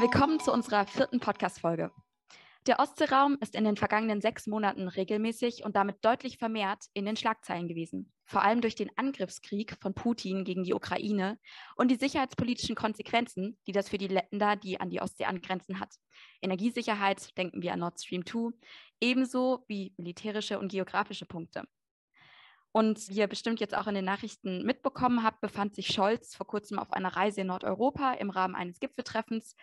Willkommen zu unserer vierten Podcast-Folge. Der Ostseeraum ist in den vergangenen sechs Monaten regelmäßig und damit deutlich vermehrt in den Schlagzeilen gewesen. Vor allem durch den Angriffskrieg von Putin gegen die Ukraine und die sicherheitspolitischen Konsequenzen, die das für die Länder, die an die Ostsee angrenzen, hat. Energiesicherheit, denken wir an Nord Stream 2, ebenso wie militärische und geografische Punkte. Und wie ihr bestimmt jetzt auch in den Nachrichten mitbekommen habt, befand sich Scholz vor kurzem auf einer Reise in Nordeuropa im Rahmen eines Gipfeltreffens,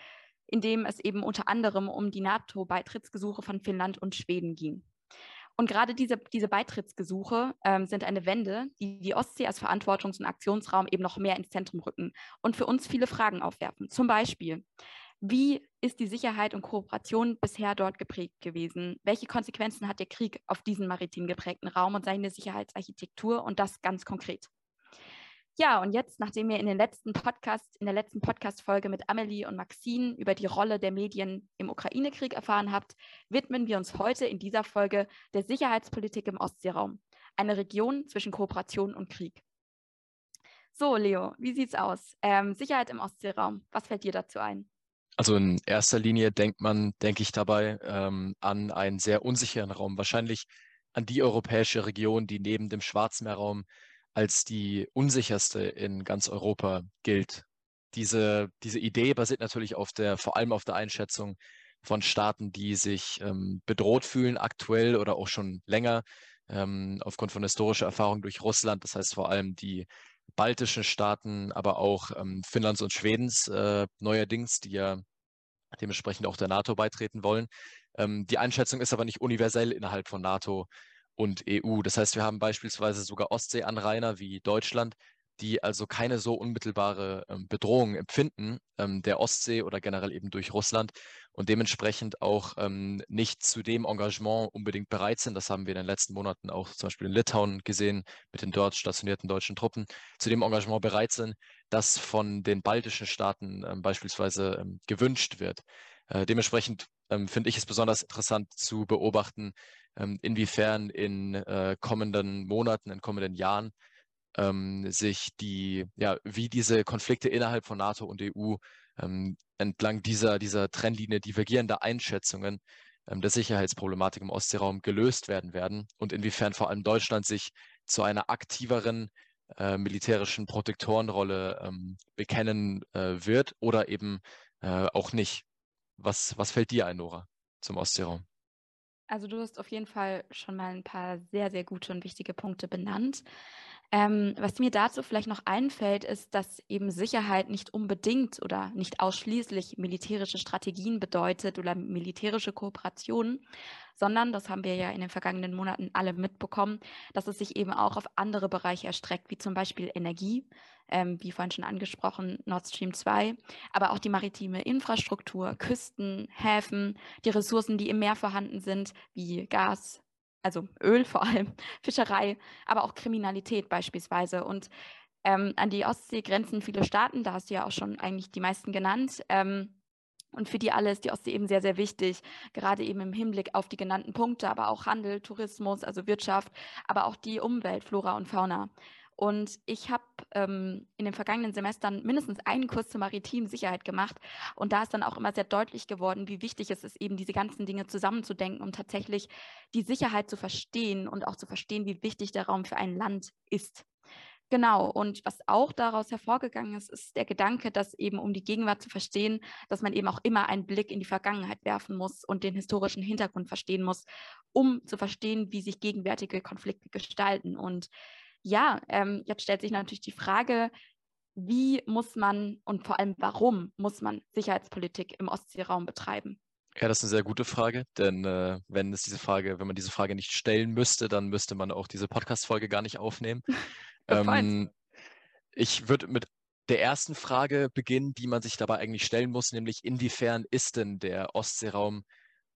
in dem es eben unter anderem um die NATO-Beitrittsgesuche von Finnland und Schweden ging. Und gerade diese, diese Beitrittsgesuche ähm, sind eine Wende, die die Ostsee als Verantwortungs- und Aktionsraum eben noch mehr ins Zentrum rücken und für uns viele Fragen aufwerfen. Zum Beispiel, wie ist die Sicherheit und Kooperation bisher dort geprägt gewesen? Welche Konsequenzen hat der Krieg auf diesen maritim geprägten Raum und seine Sicherheitsarchitektur und das ganz konkret? Ja, und jetzt, nachdem ihr in den letzten Podcast, in der letzten Podcast-Folge mit Amelie und Maxine über die Rolle der Medien im Ukraine-Krieg erfahren habt, widmen wir uns heute in dieser Folge der Sicherheitspolitik im Ostseeraum, eine Region zwischen Kooperation und Krieg. So, Leo, wie sieht's aus? Ähm, Sicherheit im Ostseeraum, was fällt dir dazu ein? Also in erster Linie denkt man, denke ich dabei, ähm, an einen sehr unsicheren Raum, wahrscheinlich an die europäische Region, die neben dem Schwarzmeerraum als die unsicherste in ganz Europa gilt. Diese, diese Idee basiert natürlich auf der, vor allem auf der Einschätzung von Staaten, die sich ähm, bedroht fühlen, aktuell oder auch schon länger, ähm, aufgrund von historischer Erfahrung durch Russland. Das heißt vor allem die baltischen Staaten, aber auch ähm, Finnlands und Schwedens äh, neuerdings, die ja dementsprechend auch der NATO beitreten wollen. Ähm, die Einschätzung ist aber nicht universell innerhalb von NATO und EU. Das heißt, wir haben beispielsweise sogar Ostseeanrainer wie Deutschland, die also keine so unmittelbare ähm, Bedrohung empfinden ähm, der Ostsee oder generell eben durch Russland und dementsprechend auch ähm, nicht zu dem Engagement unbedingt bereit sind. Das haben wir in den letzten Monaten auch zum Beispiel in Litauen gesehen mit den dort stationierten deutschen Truppen, zu dem Engagement bereit sind, das von den baltischen Staaten ähm, beispielsweise ähm, gewünscht wird. Äh, dementsprechend ähm, finde ich es besonders interessant zu beobachten, inwiefern in äh, kommenden Monaten, in kommenden Jahren ähm, sich die, ja, wie diese Konflikte innerhalb von NATO und EU ähm, entlang dieser, dieser Trennlinie divergierender Einschätzungen ähm, der Sicherheitsproblematik im Ostseeraum gelöst werden werden und inwiefern vor allem Deutschland sich zu einer aktiveren äh, militärischen Protektorenrolle ähm, bekennen äh, wird oder eben äh, auch nicht. Was, was fällt dir ein, Nora, zum Ostseeraum? Also du hast auf jeden Fall schon mal ein paar sehr, sehr gute und wichtige Punkte benannt. Ähm, was mir dazu vielleicht noch einfällt, ist, dass eben Sicherheit nicht unbedingt oder nicht ausschließlich militärische Strategien bedeutet oder militärische Kooperationen, sondern, das haben wir ja in den vergangenen Monaten alle mitbekommen, dass es sich eben auch auf andere Bereiche erstreckt, wie zum Beispiel Energie, ähm, wie vorhin schon angesprochen, Nord Stream 2, aber auch die maritime Infrastruktur, Küsten, Häfen, die Ressourcen, die im Meer vorhanden sind, wie Gas, also Öl vor allem, Fischerei, aber auch Kriminalität beispielsweise. Und ähm, an die Ostsee grenzen viele Staaten, da hast du ja auch schon eigentlich die meisten genannt. Ähm, und für die alle ist die Ostsee eben sehr, sehr wichtig, gerade eben im Hinblick auf die genannten Punkte, aber auch Handel, Tourismus, also Wirtschaft, aber auch die Umwelt, Flora und Fauna. Und ich habe ähm, in den vergangenen Semestern mindestens einen Kurs zur maritimen Sicherheit gemacht. Und da ist dann auch immer sehr deutlich geworden, wie wichtig es ist, eben diese ganzen Dinge zusammenzudenken, um tatsächlich die Sicherheit zu verstehen und auch zu verstehen, wie wichtig der Raum für ein Land ist. Genau, und was auch daraus hervorgegangen ist, ist der Gedanke, dass eben um die Gegenwart zu verstehen, dass man eben auch immer einen Blick in die Vergangenheit werfen muss und den historischen Hintergrund verstehen muss, um zu verstehen, wie sich gegenwärtige Konflikte gestalten. Und ja, ähm, jetzt stellt sich natürlich die Frage, wie muss man und vor allem warum muss man Sicherheitspolitik im Ostseeraum betreiben? Ja, das ist eine sehr gute Frage, denn äh, wenn es diese Frage, wenn man diese Frage nicht stellen müsste, dann müsste man auch diese Podcast-Folge gar nicht aufnehmen. ähm, ich würde mit der ersten Frage beginnen, die man sich dabei eigentlich stellen muss, nämlich inwiefern ist denn der Ostseeraum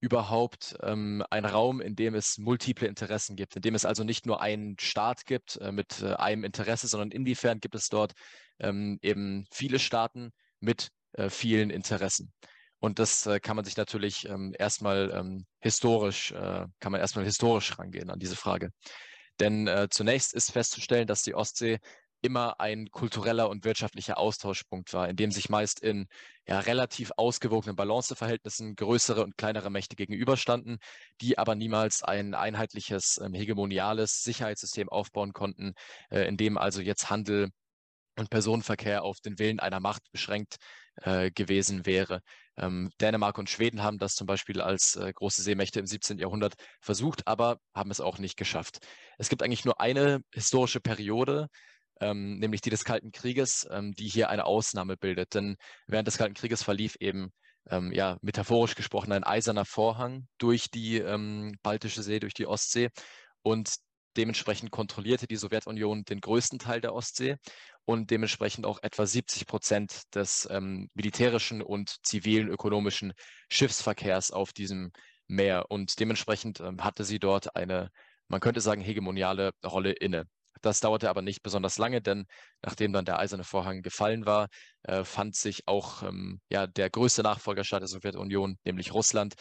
überhaupt ähm, ein Raum, in dem es multiple Interessen gibt, in dem es also nicht nur einen Staat gibt äh, mit äh, einem Interesse, sondern inwiefern gibt es dort ähm, eben viele Staaten mit äh, vielen Interessen. Und das äh, kann man sich natürlich ähm, erstmal ähm, historisch, äh, kann man erstmal historisch rangehen an diese Frage. Denn äh, zunächst ist festzustellen, dass die Ostsee immer ein kultureller und wirtschaftlicher Austauschpunkt war, in dem sich meist in ja, relativ ausgewogenen Balanceverhältnissen größere und kleinere Mächte gegenüberstanden, die aber niemals ein einheitliches, ähm, hegemoniales Sicherheitssystem aufbauen konnten, äh, in dem also jetzt Handel und Personenverkehr auf den Willen einer Macht beschränkt äh, gewesen wäre. Ähm, Dänemark und Schweden haben das zum Beispiel als äh, große Seemächte im 17. Jahrhundert versucht, aber haben es auch nicht geschafft. Es gibt eigentlich nur eine historische Periode, ähm, nämlich die des Kalten Krieges, ähm, die hier eine Ausnahme bildet. Denn während des Kalten Krieges verlief eben ähm, ja, metaphorisch gesprochen ein eiserner Vorhang durch die ähm, Baltische See, durch die Ostsee. Und dementsprechend kontrollierte die Sowjetunion den größten Teil der Ostsee und dementsprechend auch etwa 70 Prozent des ähm, militärischen und zivilen ökonomischen Schiffsverkehrs auf diesem Meer. Und dementsprechend ähm, hatte sie dort eine, man könnte sagen, hegemoniale Rolle inne. Das dauerte aber nicht besonders lange, denn nachdem dann der eiserne Vorhang gefallen war, äh, fand sich auch ähm, ja, der größte Nachfolgerstaat der Sowjetunion, nämlich Russland,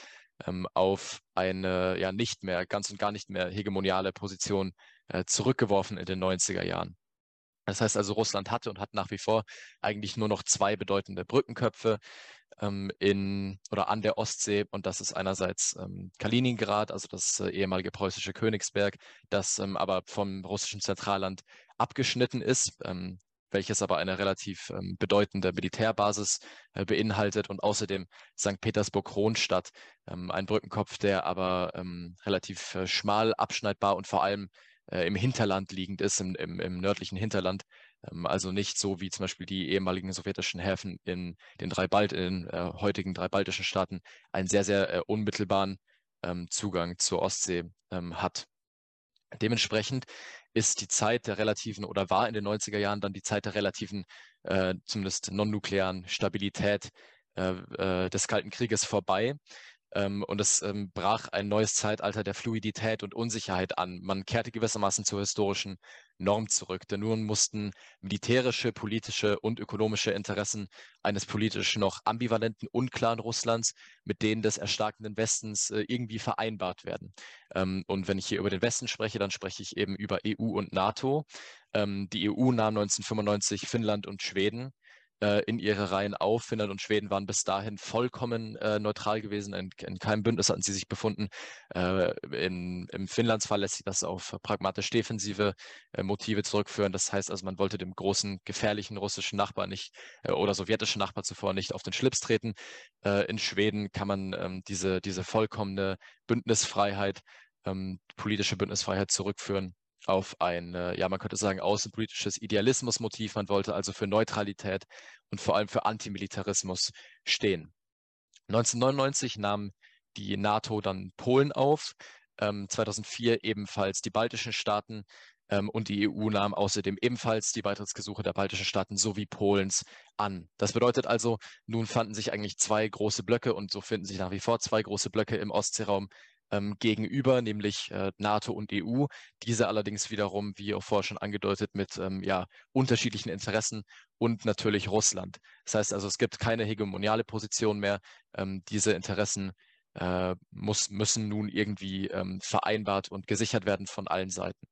ähm, auf eine ja nicht mehr, ganz und gar nicht mehr hegemoniale Position äh, zurückgeworfen in den 90er Jahren. Das heißt also, Russland hatte und hat nach wie vor eigentlich nur noch zwei bedeutende Brückenköpfe ähm, in oder an der Ostsee. Und das ist einerseits ähm, Kaliningrad, also das äh, ehemalige preußische Königsberg, das ähm, aber vom russischen Zentralland abgeschnitten ist, ähm, welches aber eine relativ ähm, bedeutende Militärbasis äh, beinhaltet und außerdem St. Petersburg-Kronstadt, ähm, ein Brückenkopf, der aber relativ äh, schmal abschneidbar und vor allem äh, im Hinterland liegend ist, im, im, im nördlichen Hinterland. Ähm, also nicht so wie zum Beispiel die ehemaligen sowjetischen Häfen in den drei Balt, in äh, heutigen drei baltischen Staaten einen sehr, sehr äh, unmittelbaren ähm, Zugang zur Ostsee ähm, hat. Dementsprechend ist die Zeit der relativen oder war in den 90er Jahren dann die Zeit der relativen, äh, zumindest non-nuklearen Stabilität äh, äh, des Kalten Krieges vorbei. Ähm, und es ähm, brach ein neues Zeitalter der Fluidität und Unsicherheit an. Man kehrte gewissermaßen zur historischen Norm zurück, denn nun mussten militärische, politische und ökonomische Interessen eines politisch noch ambivalenten, unklaren Russlands mit denen des erstarkenden Westens äh, irgendwie vereinbart werden. Ähm, und wenn ich hier über den Westen spreche, dann spreche ich eben über EU und NATO. Die EU nahm 1995 Finnland und Schweden äh, in ihre Reihen auf. Finnland und Schweden waren bis dahin vollkommen äh, neutral gewesen. In, in, keinem Bündnis hatten sie sich befunden. Äh, in, Im Finnlandsfall lässt sich das auf pragmatisch defensive äh, Motive zurückführen. Das heißt also, man wollte dem großen, gefährlichen russischen Nachbar nicht äh, oder sowjetischen Nachbar zuvor nicht auf den Schlips treten. Äh, in Schweden kann man ähm, diese, diese vollkommene Bündnisfreiheit, ähm, politische Bündnisfreiheit zurückführen auf ein, äh, ja, man könnte sagen, außenpolitisches Idealismusmotiv. Man wollte also für Neutralität und vor allem für Antimilitarismus stehen. 1999 nahm die NATO dann Polen auf, ähm, 2004 ebenfalls die baltischen Staaten ähm, und die EU nahm außerdem ebenfalls die Beitrittsgesuche der baltischen Staaten sowie Polens an. Das bedeutet also, nun fanden sich eigentlich zwei große Blöcke und so finden sich nach wie vor zwei große Blöcke im Ostseeraum ähm, gegenüber, nämlich äh, NATO und EU. Diese allerdings wiederum, wie auch vorher schon angedeutet, mit ähm, ja, unterschiedlichen Interessen und natürlich Russland. Das heißt also, es gibt keine hegemoniale Position mehr. Ähm, diese Interessen äh, muss, müssen nun irgendwie ähm, vereinbart und gesichert werden von allen Seiten.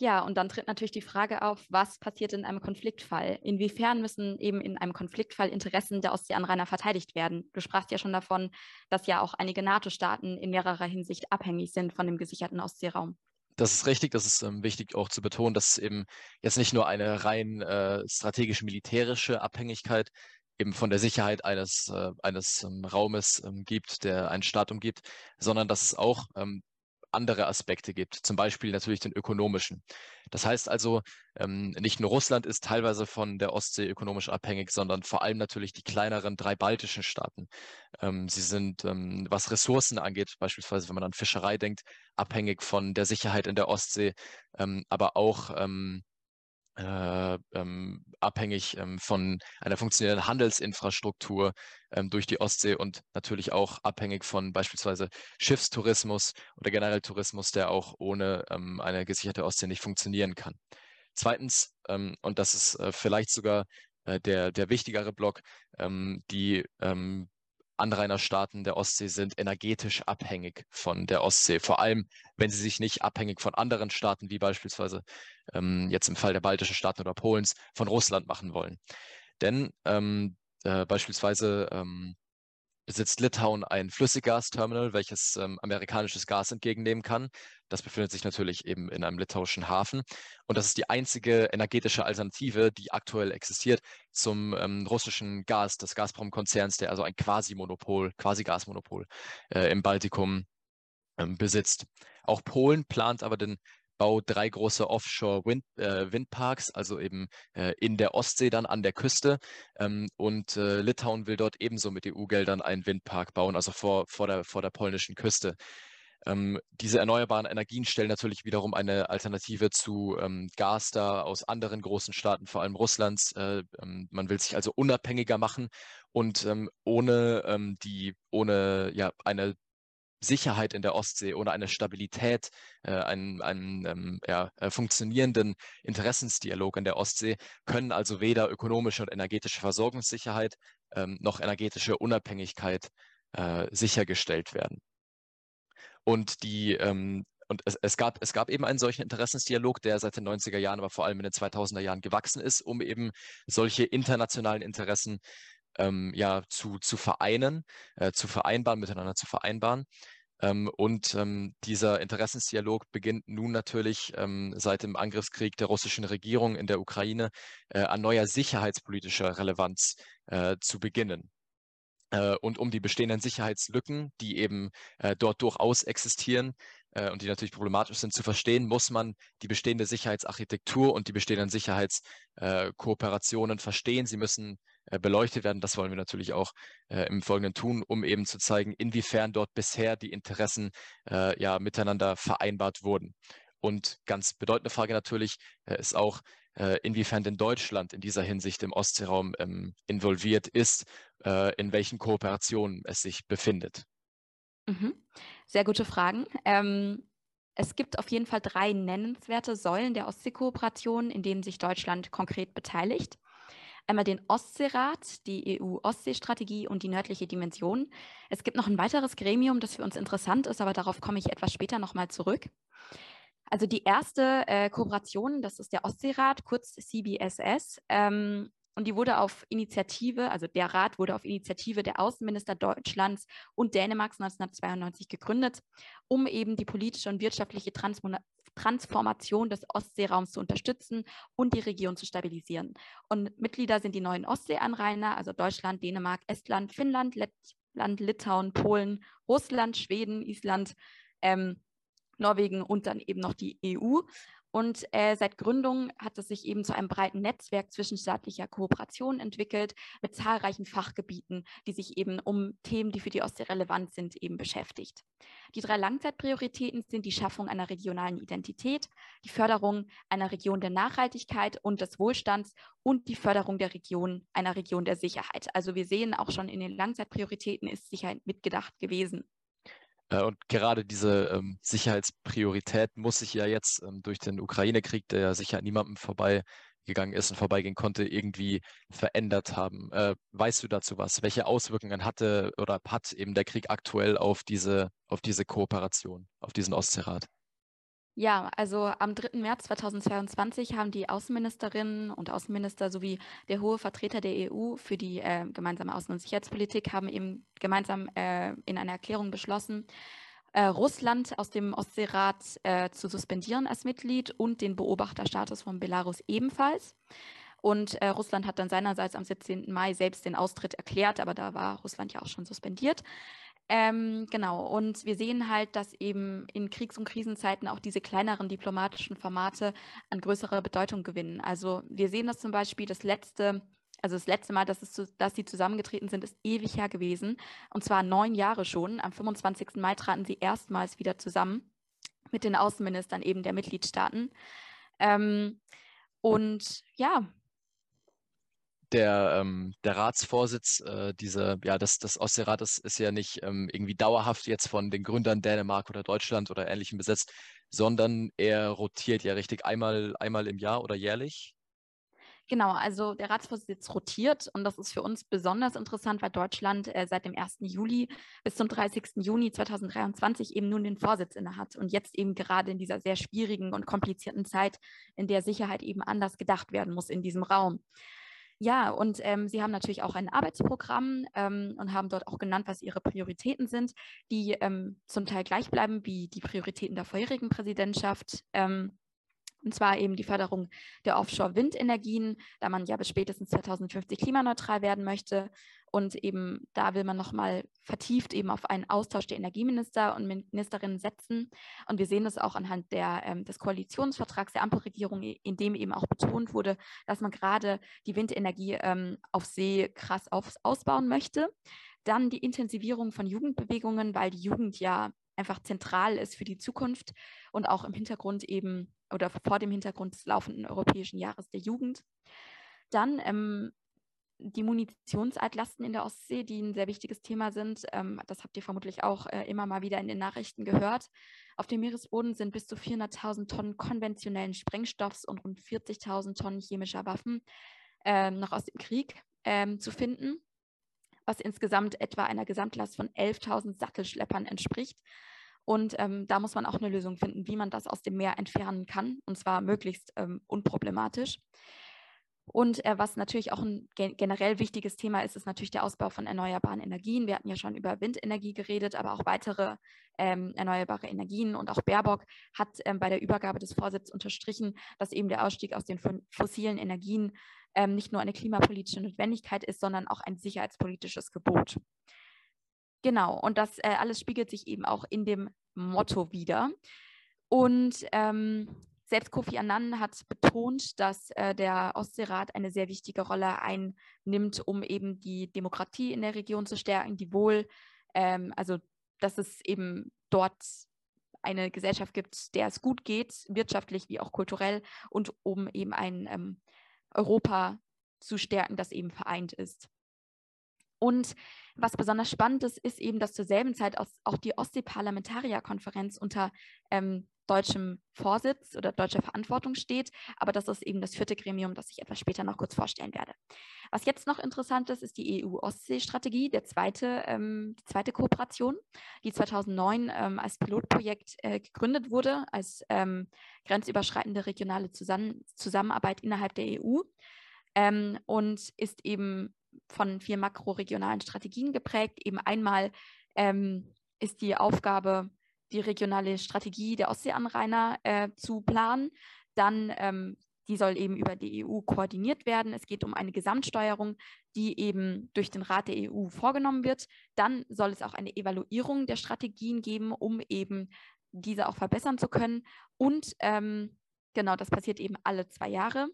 Ja, und dann tritt natürlich die Frage auf, was passiert in einem Konfliktfall? Inwiefern müssen eben in einem Konfliktfall Interessen der Ostseeanrainer verteidigt werden? Du sprachst ja schon davon, dass ja auch einige NATO-Staaten in mehrerer Hinsicht abhängig sind von dem gesicherten Ostseeraum. Das ist richtig, das ist ähm, wichtig auch zu betonen, dass es eben jetzt nicht nur eine rein äh, strategisch-militärische Abhängigkeit eben von der Sicherheit eines, äh, eines ähm, Raumes ähm, gibt, der einen Staat umgibt, sondern dass es auch ähm, andere Aspekte gibt, zum Beispiel natürlich den ökonomischen. Das heißt also, ähm, nicht nur Russland ist teilweise von der Ostsee ökonomisch abhängig, sondern vor allem natürlich die kleineren drei baltischen Staaten. Ähm, sie sind, ähm, was Ressourcen angeht, beispielsweise wenn man an Fischerei denkt, abhängig von der Sicherheit in der Ostsee, ähm, aber auch ähm, äh, ähm, abhängig ähm, von einer funktionierenden Handelsinfrastruktur ähm, durch die Ostsee und natürlich auch abhängig von beispielsweise Schiffstourismus oder generell Tourismus, der auch ohne ähm, eine gesicherte Ostsee nicht funktionieren kann. Zweitens, ähm, und das ist äh, vielleicht sogar äh, der, der wichtigere Block, ähm, die Anrainerstaaten der Ostsee sind energetisch abhängig von der Ostsee, vor allem wenn sie sich nicht abhängig von anderen Staaten, wie beispielsweise ähm, jetzt im Fall der baltischen Staaten oder Polens, von Russland machen wollen. Denn ähm, äh, beispielsweise ähm, besitzt Litauen ein Flüssiggasterminal, welches ähm, amerikanisches Gas entgegennehmen kann. Das befindet sich natürlich eben in einem litauischen Hafen. Und das ist die einzige energetische Alternative, die aktuell existiert zum ähm, russischen Gas des Gazprom-Konzerns, der also ein Quasi-Monopol, Quasi-Gasmonopol äh, im Baltikum ähm, besitzt. Auch Polen plant aber den Bau drei große Offshore-Windparks, äh, also eben äh, in der Ostsee dann an der Küste. Ähm, und äh, Litauen will dort ebenso mit EU-Geldern einen Windpark bauen, also vor, vor, der, vor der polnischen Küste. Ähm, diese erneuerbaren Energien stellen natürlich wiederum eine Alternative zu ähm, Gas da aus anderen großen Staaten, vor allem Russlands. Äh, ähm, man will sich also unabhängiger machen und ähm, ohne ähm, die, ohne ja eine Sicherheit in der Ostsee, ohne eine Stabilität, äh, einen, einen ähm, ja, äh, funktionierenden Interessensdialog in der Ostsee, können also weder ökonomische und energetische Versorgungssicherheit ähm, noch energetische Unabhängigkeit äh, sichergestellt werden. Und die ähm, und es, es, gab, es gab eben einen solchen Interessensdialog, der seit den 90er Jahren, aber vor allem in den 2000er Jahren gewachsen ist, um eben solche internationalen Interessen ähm, ja, zu, zu vereinen, äh, zu vereinbaren, miteinander zu vereinbaren. Ähm, und ähm, dieser Interessensdialog beginnt nun natürlich ähm, seit dem Angriffskrieg der russischen Regierung in der Ukraine äh, an neuer sicherheitspolitischer Relevanz äh, zu beginnen. Äh, und um die bestehenden Sicherheitslücken, die eben äh, dort durchaus existieren, äh, und die natürlich problematisch sind, zu verstehen, muss man die bestehende Sicherheitsarchitektur und die bestehenden Sicherheitskooperationen äh, verstehen. Sie müssen beleuchtet werden. Das wollen wir natürlich auch äh, im Folgenden tun, um eben zu zeigen, inwiefern dort bisher die Interessen äh, ja miteinander vereinbart wurden. Und ganz bedeutende Frage natürlich ist auch, inwiefern denn Deutschland in dieser Hinsicht im Ostseeraum ähm, involviert ist, in welchen Kooperationen es sich befindet. Mhm. Sehr gute Fragen. Ähm, es gibt auf jeden Fall drei nennenswerte Säulen der Ostseekooperation, in denen sich Deutschland konkret beteiligt. Einmal den Ostseerat, die EU-Ostseestrategie und die nördliche Dimension. Es gibt noch ein weiteres Gremium, das für uns interessant ist, aber darauf komme ich etwas später nochmal zurück. Also die erste äh, Kooperation, das ist der Ostseerat, kurz CBSS. Ähm, und die wurde auf Initiative, also der Rat wurde auf Initiative der Außenminister Deutschlands und Dänemarks 1992 gegründet, um eben die politische und wirtschaftliche Transformation des Ostseeraums zu unterstützen und die Region zu stabilisieren. Und Mitglieder sind die neuen Ostseeanrainer, also Deutschland, Dänemark, Estland, Finnland, Lettland, Litauen, Polen, Russland, Schweden, Island, ähm, Norwegen und dann eben noch die EU. Und äh, seit Gründung hat es sich eben zu einem breiten Netzwerk zwischenstaatlicher Kooperation entwickelt, mit zahlreichen Fachgebieten, die sich eben um Themen, die für die Ostsee relevant sind, eben beschäftigt. Die drei Langzeitprioritäten sind die Schaffung einer regionalen Identität, die Förderung einer Region der Nachhaltigkeit und des Wohlstands und die Förderung der Region, einer Region der Sicherheit. Also wir sehen auch schon in den Langzeitprioritäten ist Sicherheit mitgedacht gewesen. Äh, und gerade diese ähm, Sicherheitspriorität muss sich ja jetzt ähm, durch den Ukraine-Krieg, der ja sicher an niemandem vorbeigegangen ist und vorbeigehen konnte, irgendwie verändert haben. Äh, weißt du dazu was? Welche Auswirkungen hatte oder hat eben der Krieg aktuell auf diese, auf diese Kooperation, auf diesen Ostseerat? Ja, also am 3. März 2022 haben die Außenministerinnen und Außenminister sowie der hohe Vertreter der EU für die äh, gemeinsame Außen- und Sicherheitspolitik haben eben gemeinsam äh, in einer Erklärung beschlossen, äh, Russland aus dem Ostseerat äh, zu suspendieren als Mitglied und den Beobachterstatus von Belarus ebenfalls. Und äh, Russland hat dann seinerseits am 17. Mai selbst den Austritt erklärt, aber da war Russland ja auch schon suspendiert. Ähm, genau, und wir sehen halt, dass eben in Kriegs- und Krisenzeiten auch diese kleineren diplomatischen Formate an größerer Bedeutung gewinnen. Also wir sehen das zum Beispiel, das letzte, also das letzte Mal, dass, es dass sie zusammengetreten sind, ist ewig her gewesen. Und zwar neun Jahre schon. Am 25. Mai traten sie erstmals wieder zusammen mit den Außenministern eben der Mitgliedstaaten. Ähm, und ja, der, ähm, der Ratsvorsitz, äh, diese, ja, das, das Ostseerat ist, ist ja nicht ähm, irgendwie dauerhaft jetzt von den Gründern Dänemark oder Deutschland oder Ähnlichem besetzt, sondern er rotiert ja richtig einmal, einmal im Jahr oder jährlich. Genau, also der Ratsvorsitz rotiert und das ist für uns besonders interessant, weil Deutschland äh, seit dem 1. Juli bis zum 30. Juni 2023 eben nun den Vorsitz innehat und jetzt eben gerade in dieser sehr schwierigen und komplizierten Zeit, in der Sicherheit eben anders gedacht werden muss in diesem Raum. Ja, und ähm, Sie haben natürlich auch ein Arbeitsprogramm ähm, und haben dort auch genannt, was Ihre Prioritäten sind, die ähm, zum Teil gleich bleiben wie die Prioritäten der vorherigen Präsidentschaft. Ähm, und zwar eben die Förderung der Offshore-Windenergien, da man ja bis spätestens 2050 klimaneutral werden möchte. Und eben da will man nochmal vertieft eben auf einen Austausch der Energieminister und Ministerinnen setzen. Und wir sehen das auch anhand der, ähm, des Koalitionsvertrags der Ampelregierung, in dem eben auch betont wurde, dass man gerade die Windenergie ähm, auf See krass auf, ausbauen möchte. Dann die Intensivierung von Jugendbewegungen, weil die Jugend ja einfach zentral ist für die Zukunft und auch im Hintergrund eben oder vor dem Hintergrund des laufenden Europäischen Jahres der Jugend. Dann ähm, die Munitionsaltlasten in der Ostsee, die ein sehr wichtiges Thema sind. Ähm, das habt ihr vermutlich auch äh, immer mal wieder in den Nachrichten gehört. Auf dem Meeresboden sind bis zu 400.000 Tonnen konventionellen Sprengstoffs und rund 40.000 Tonnen chemischer Waffen äh, noch aus dem Krieg äh, zu finden, was insgesamt etwa einer Gesamtlast von 11.000 Sattelschleppern entspricht. Und ähm, da muss man auch eine Lösung finden, wie man das aus dem Meer entfernen kann, und zwar möglichst ähm, unproblematisch. Und äh, was natürlich auch ein gen generell wichtiges Thema ist, ist natürlich der Ausbau von erneuerbaren Energien. Wir hatten ja schon über Windenergie geredet, aber auch weitere ähm, erneuerbare Energien. Und auch Baerbock hat ähm, bei der Übergabe des Vorsitzes unterstrichen, dass eben der Ausstieg aus den fossilen Energien ähm, nicht nur eine klimapolitische Notwendigkeit ist, sondern auch ein sicherheitspolitisches Gebot. Genau, und das äh, alles spiegelt sich eben auch in dem Motto wieder. Und ähm, selbst Kofi Annan hat betont, dass äh, der Ostseerat eine sehr wichtige Rolle einnimmt, um eben die Demokratie in der Region zu stärken, die Wohl, ähm, also dass es eben dort eine Gesellschaft gibt, der es gut geht, wirtschaftlich wie auch kulturell, und um eben ein ähm, Europa zu stärken, das eben vereint ist. Und was besonders spannend ist, ist eben, dass zur selben Zeit auch die Ostsee-Parlamentarierkonferenz unter ähm, deutschem Vorsitz oder deutscher Verantwortung steht. Aber das ist eben das vierte Gremium, das ich etwas später noch kurz vorstellen werde. Was jetzt noch interessant ist, ist die EU-Ostsee-Strategie, zweite, ähm, die zweite Kooperation, die 2009 ähm, als Pilotprojekt äh, gegründet wurde, als ähm, grenzüberschreitende regionale Zusammen Zusammenarbeit innerhalb der EU ähm, und ist eben von vier makroregionalen Strategien geprägt. Eben einmal ähm, ist die Aufgabe, die regionale Strategie der Ostseeanrainer äh, zu planen. Dann, ähm, die soll eben über die EU koordiniert werden. Es geht um eine Gesamtsteuerung, die eben durch den Rat der EU vorgenommen wird. Dann soll es auch eine Evaluierung der Strategien geben, um eben diese auch verbessern zu können. Und ähm, genau, das passiert eben alle zwei Jahre.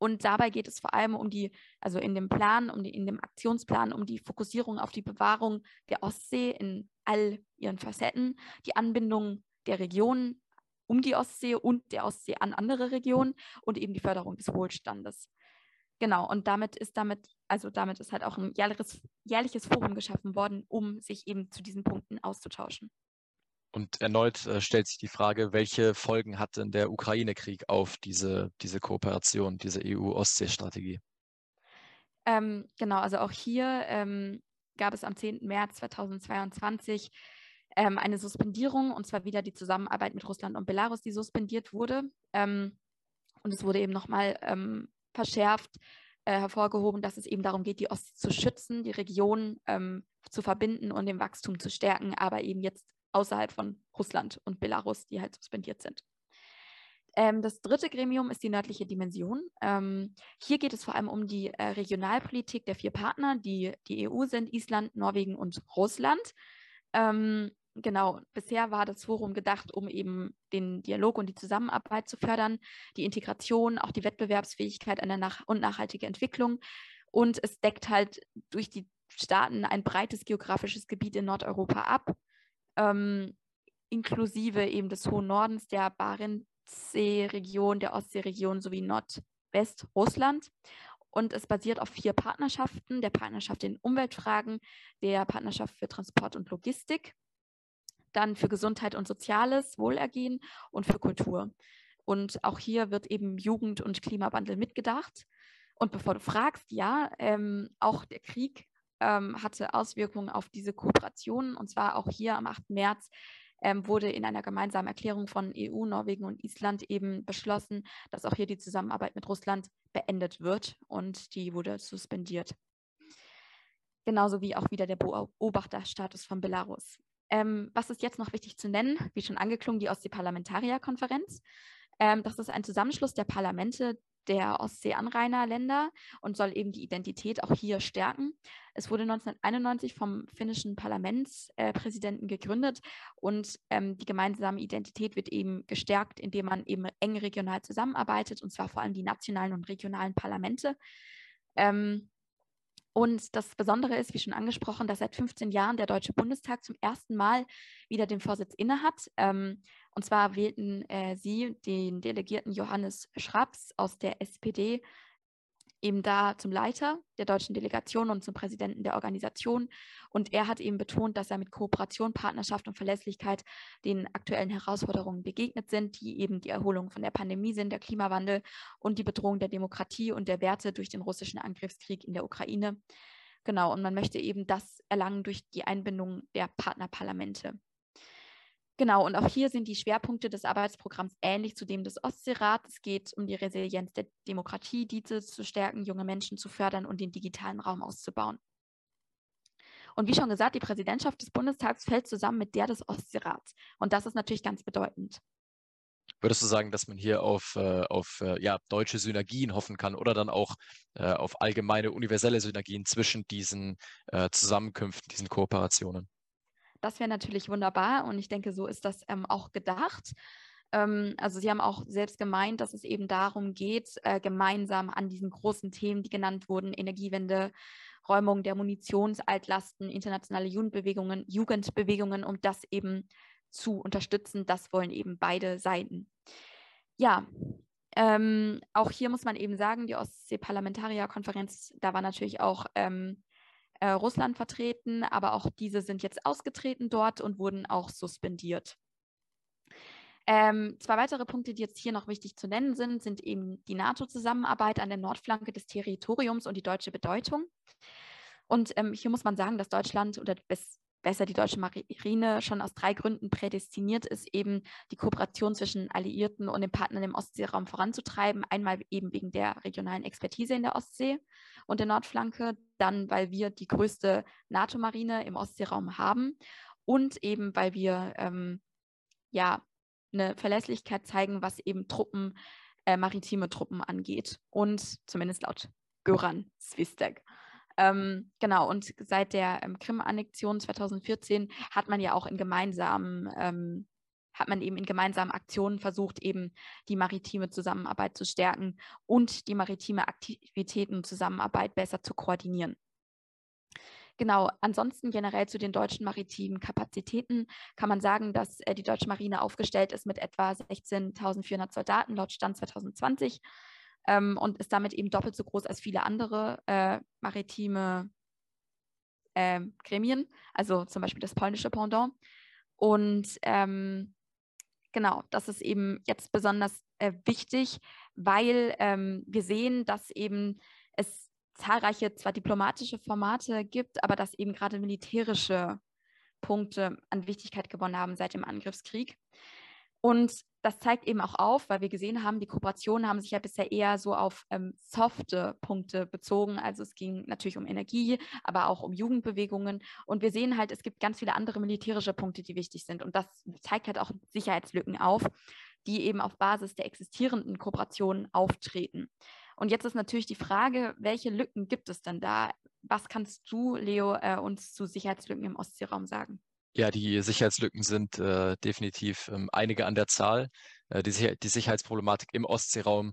Und dabei geht es vor allem um die, also in dem Plan, um die, in dem Aktionsplan, um die Fokussierung auf die Bewahrung der Ostsee in all ihren Facetten, die Anbindung der Regionen um die Ostsee und der Ostsee an andere Regionen und eben die Förderung des Wohlstandes. Genau, und damit ist damit, also damit ist halt auch ein jährliches, jährliches Forum geschaffen worden, um sich eben zu diesen Punkten auszutauschen. Und erneut äh, stellt sich die Frage, welche Folgen hat denn der Ukraine-Krieg auf diese, diese Kooperation, diese EU-Ostsee-Strategie? Ähm, genau, also auch hier ähm, gab es am 10. März 2022 ähm, eine Suspendierung, und zwar wieder die Zusammenarbeit mit Russland und Belarus, die suspendiert wurde. Ähm, und es wurde eben nochmal ähm, verschärft, äh, hervorgehoben, dass es eben darum geht, die Ostsee zu schützen, die Region ähm, zu verbinden und den Wachstum zu stärken, aber eben jetzt außerhalb von Russland und Belarus, die halt suspendiert sind. Ähm, das dritte Gremium ist die nördliche Dimension. Ähm, hier geht es vor allem um die äh, Regionalpolitik der vier Partner, die die EU sind, Island, Norwegen und Russland. Ähm, genau, bisher war das Forum gedacht, um eben den Dialog und die Zusammenarbeit zu fördern, die Integration, auch die Wettbewerbsfähigkeit nach und nachhaltige Entwicklung. Und es deckt halt durch die Staaten ein breites geografisches Gebiet in Nordeuropa ab ähm, inklusive eben des hohen Nordens, der Barentssee-Region, der Ostseeregion sowie Nordwestrussland. Und es basiert auf vier Partnerschaften, der Partnerschaft in Umweltfragen, der Partnerschaft für Transport und Logistik, dann für Gesundheit und Soziales, Wohlergehen und für Kultur. Und auch hier wird eben Jugend und Klimawandel mitgedacht. Und bevor du fragst, ja, ähm, auch der Krieg ähm, hatte Auswirkungen auf diese Kooperationen. Und zwar auch hier am 8. März ähm, wurde in einer gemeinsamen Erklärung von EU, Norwegen und Island eben beschlossen, dass auch hier die Zusammenarbeit mit Russland beendet wird und die wurde suspendiert. Genauso wie auch wieder der Beobachterstatus von Belarus. Ähm, was ist jetzt noch wichtig zu nennen? Wie schon angeklungen, die Ostsee-Parlamentarierkonferenz. Ähm, das ist ein Zusammenschluss der Parlamente der Ostsee-Anrainerländer und soll eben die Identität auch hier stärken. Es wurde 1991 vom finnischen Parlamentspräsidenten äh, gegründet und ähm, die gemeinsame Identität wird eben gestärkt, indem man eben eng regional zusammenarbeitet und zwar vor allem die nationalen und regionalen Parlamente. Ähm, und das Besondere ist, wie schon angesprochen, dass seit 15 Jahren der Deutsche Bundestag zum ersten Mal wieder den Vorsitz innehat. Ähm, und zwar wählten äh, sie den Delegierten Johannes Schraps aus der SPD eben da zum Leiter der deutschen Delegation und zum Präsidenten der Organisation. Und er hat eben betont, dass er mit Kooperation, Partnerschaft und Verlässlichkeit den aktuellen Herausforderungen begegnet sind, die eben die Erholung von der Pandemie sind, der Klimawandel und die Bedrohung der Demokratie und der Werte durch den russischen Angriffskrieg in der Ukraine. Genau, und man möchte eben das erlangen durch die Einbindung der Partnerparlamente. Genau, und auch hier sind die Schwerpunkte des Arbeitsprogramms ähnlich zu dem des Ostseerats. Es geht um die Resilienz der Demokratie, diese zu stärken, junge Menschen zu fördern und den digitalen Raum auszubauen. Und wie schon gesagt, die Präsidentschaft des Bundestags fällt zusammen mit der des Ostseerats. Und das ist natürlich ganz bedeutend. Würdest du sagen, dass man hier auf, äh, auf äh, ja, deutsche Synergien hoffen kann oder dann auch äh, auf allgemeine universelle Synergien zwischen diesen Zusammenkünften, diesen Kooperationen? Das wäre natürlich wunderbar und ich denke, so ist das ähm, auch gedacht. Ähm, also Sie haben auch selbst gemeint, dass es eben darum geht, äh, gemeinsam an diesen großen Themen, die genannt wurden, Energiewende, Räumung der Munitionsaltlasten, internationale Jugendbewegungen, Jugendbewegungen, um das eben zu unterstützen. Das wollen eben beide Seiten. Ja, ähm, auch hier muss man eben sagen, die Ostsee-Parlamentarierkonferenz, da war natürlich auch ähm, äh, Russland vertreten, aber auch diese sind jetzt ausgetreten dort und wurden auch suspendiert. Ähm, zwei weitere Punkte, die jetzt hier noch wichtig zu nennen sind, sind eben die NATO-Zusammenarbeit an der Nordflanke des Territoriums und die deutsche Bedeutung. Und ähm, hier muss man sagen, dass Deutschland oder bis, besser die deutsche Marine schon aus drei Gründen prädestiniert ist, eben die Kooperation zwischen Alliierten und den Partnern im Ostseeraum voranzutreiben. Einmal eben wegen der regionalen Expertise in der Ostsee und der Nordflanke, dann weil wir die größte NATO-Marine im Ostseeraum haben und eben weil wir ähm, ja eine Verlässlichkeit zeigen, was eben Truppen, äh, maritime Truppen angeht und zumindest laut Göran Swistek. Ähm, genau, und seit der ähm, Krim-Annexion 2014 hat man ja auch in gemeinsamen, ähm, hat man eben in gemeinsamen Aktionen versucht, eben die maritime Zusammenarbeit zu stärken und die maritime Aktivitäten und Zusammenarbeit besser zu koordinieren. Genau, ansonsten generell zu den deutschen maritimen Kapazitäten kann man sagen, dass äh, die deutsche Marine aufgestellt ist mit etwa 16.400 Soldaten laut Stand 2020 ähm, und ist damit eben doppelt so groß als viele andere äh, maritime äh, Gremien, also zum Beispiel das polnische Pendant. Und ähm, genau, das ist eben jetzt besonders äh, wichtig, weil ähm, wir sehen, dass eben es zahlreiche zwar diplomatische Formate gibt, aber dass eben gerade militärische Punkte an Wichtigkeit gewonnen haben seit dem Angriffskrieg. Und das zeigt eben auch auf, weil wir gesehen haben, die Kooperationen haben sich ja bisher eher so auf ähm, softe Punkte bezogen. Also es ging natürlich um Energie, aber auch um Jugendbewegungen. Und wir sehen halt, es gibt ganz viele andere militärische Punkte, die wichtig sind. Und das zeigt halt auch Sicherheitslücken auf, die eben auf Basis der existierenden Kooperationen auftreten. Und jetzt ist natürlich die Frage, welche Lücken gibt es denn da? Was kannst du, Leo, äh, uns zu Sicherheitslücken im Ostseeraum sagen? Ja, die Sicherheitslücken sind äh, definitiv ähm, einige an der Zahl. Äh, die, Sicher die, Sicherheitsproblematik im Ostseeraum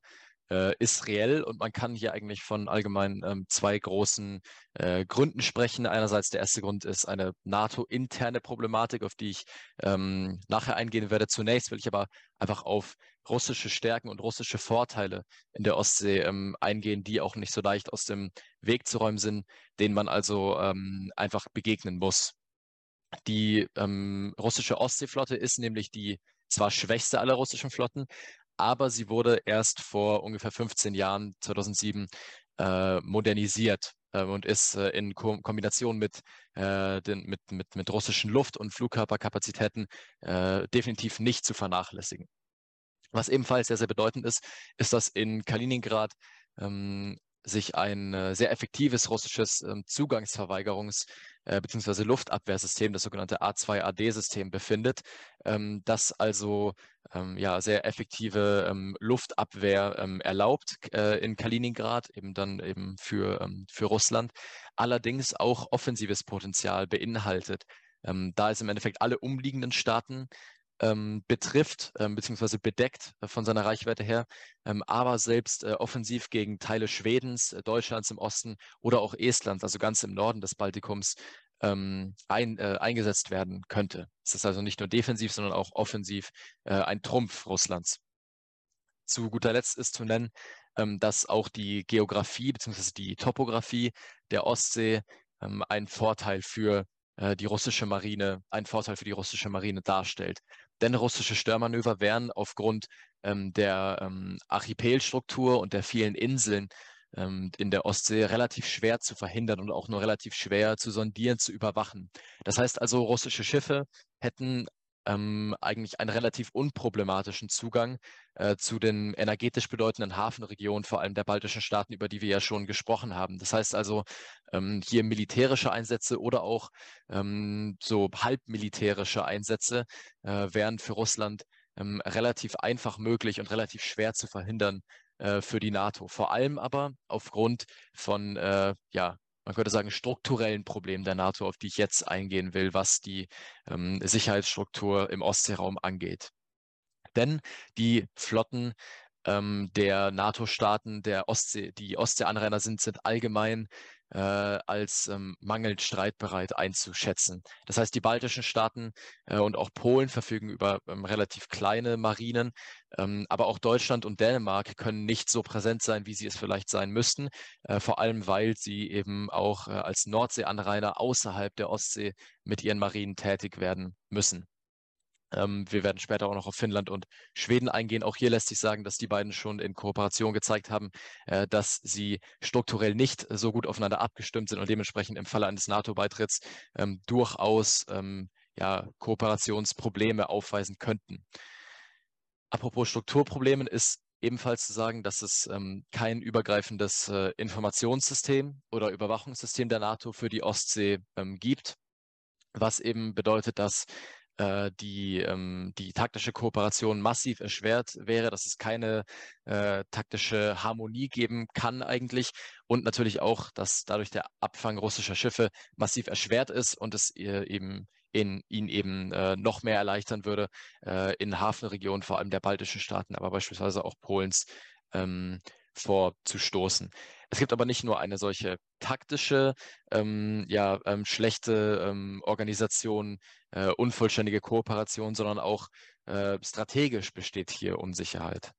äh, ist reell und man kann hier eigentlich von allgemein ähm, zwei großen äh, Gründen sprechen. Einerseits der erste Grund ist eine NATO-interne Problematik, auf die ich ähm, nachher eingehen werde. Zunächst will ich aber einfach auf russische Stärken und russische Vorteile in der Ostsee ähm, eingehen, die auch nicht so leicht aus dem Weg zu räumen sind, denen man also ähm, einfach begegnen muss. Die ähm, russische Ostseeflotte ist nämlich die zwar schwächste aller russischen Flotten, aber sie wurde erst vor ungefähr 15 Jahren, 2007, äh, modernisiert äh, und ist äh, in Ko Kombination mit, äh, den, mit, mit, mit russischen Luft- und Flugkörperkapazitäten äh, definitiv nicht zu vernachlässigen. Was ebenfalls sehr, sehr bedeutend ist, ist, dass in Kaliningrad ähm, sich ein äh, sehr effektives russisches ähm, Zugangsverweigerungs- äh, bzw. Luftabwehrsystem, das sogenannte A2AD-System, befindet, ähm, das also ähm, ja, sehr effektive ähm, Luftabwehr ähm, erlaubt äh, in Kaliningrad, eben dann eben für, ähm, für Russland, allerdings auch offensives Potenzial beinhaltet. da es im Endeffekt alle umliegenden Staaten ähm, betrifft, ähm, beziehungsweise bedeckt äh, von seiner Reichweite her, ähm, aber selbst äh, offensiv gegen Teile Schwedens, äh, Deutschlands im Osten oder auch Estlands, also ganz im Norden des Baltikums, ähm, ein, äh, eingesetzt werden könnte. Es ist also nicht nur defensiv, sondern auch offensiv äh, ein Trumpf Russlands. Zu guter Letzt ist zu nennen, ähm, dass auch die Geografie bzw. die Topografie der Ostsee ähm, einen Vorteil für die russische Marine, einen Vorteil für die russische Marine darstellt. Denn russische Störmanöver wären aufgrund ähm, der ähm, Archipelstruktur und der vielen Inseln ähm, in der Ostsee relativ schwer zu verhindern und auch nur relativ schwer zu sondieren, zu überwachen. Das heißt also, russische Schiffe hätten ähm, eigentlich einen relativ unproblematischen Zugang äh, zu den energetisch bedeutenden Hafenregionen, vor allem der baltischen Staaten, über die wir ja schon gesprochen haben. Das heißt also, ähm, hier militärische Einsätze oder auch ähm, so halbmilitärische Einsätze äh, wären für Russland ähm, relativ einfach möglich und relativ schwer zu verhindern äh, für die NATO. Vor allem aber aufgrund von äh, ja, man könnte sagen, strukturellen Problemen der NATO, auf die ich jetzt eingehen will, was die ähm, Sicherheitsstruktur im Ostseeraum angeht. Denn die Flotten ähm, der NATO-Staaten, der Ostsee, die Ostseeanrainer sind, sind allgemein äh, als ähm, mangelnd streitbereit einzuschätzen. Das heißt, die baltischen Staaten äh, und auch Polen verfügen über ähm, relativ kleine Marinen, ähm, aber auch Deutschland und Dänemark können nicht so präsent sein, wie sie es vielleicht sein müssten, äh, vor allem weil sie eben auch äh, als Nordseeanrainer außerhalb der Ostsee mit ihren Marinen tätig werden müssen. Ähm, wir werden später auch noch auf Finnland und Schweden eingehen. Auch hier lässt sich sagen, dass die beiden schon in Kooperation gezeigt haben, äh, dass sie strukturell nicht so gut aufeinander abgestimmt sind und dementsprechend im Falle eines NATO-Beitritts ähm, durchaus ähm, ja, Kooperationsprobleme aufweisen könnten. Apropos Strukturproblemen ist ebenfalls zu sagen, dass es ähm, kein übergreifendes äh, Informationssystem oder Überwachungssystem der NATO für die Ostsee ähm, gibt, was eben bedeutet, dass die, ähm, die taktische Kooperation massiv erschwert wäre, dass es keine äh, taktische Harmonie geben kann eigentlich und natürlich auch, dass dadurch der Abfang russischer Schiffe massiv erschwert ist und es äh, eben in, ihn eben äh, noch mehr erleichtern würde, äh, in Hafenregionen, vor allem der baltischen Staaten, aber beispielsweise auch Polens, ähm, vorzustoßen. Es gibt aber nicht nur eine solche taktische, ähm, ja, ähm, schlechte ähm, Organisation, äh, unvollständige Kooperation, sondern auch äh, strategisch besteht hier Unsicherheit.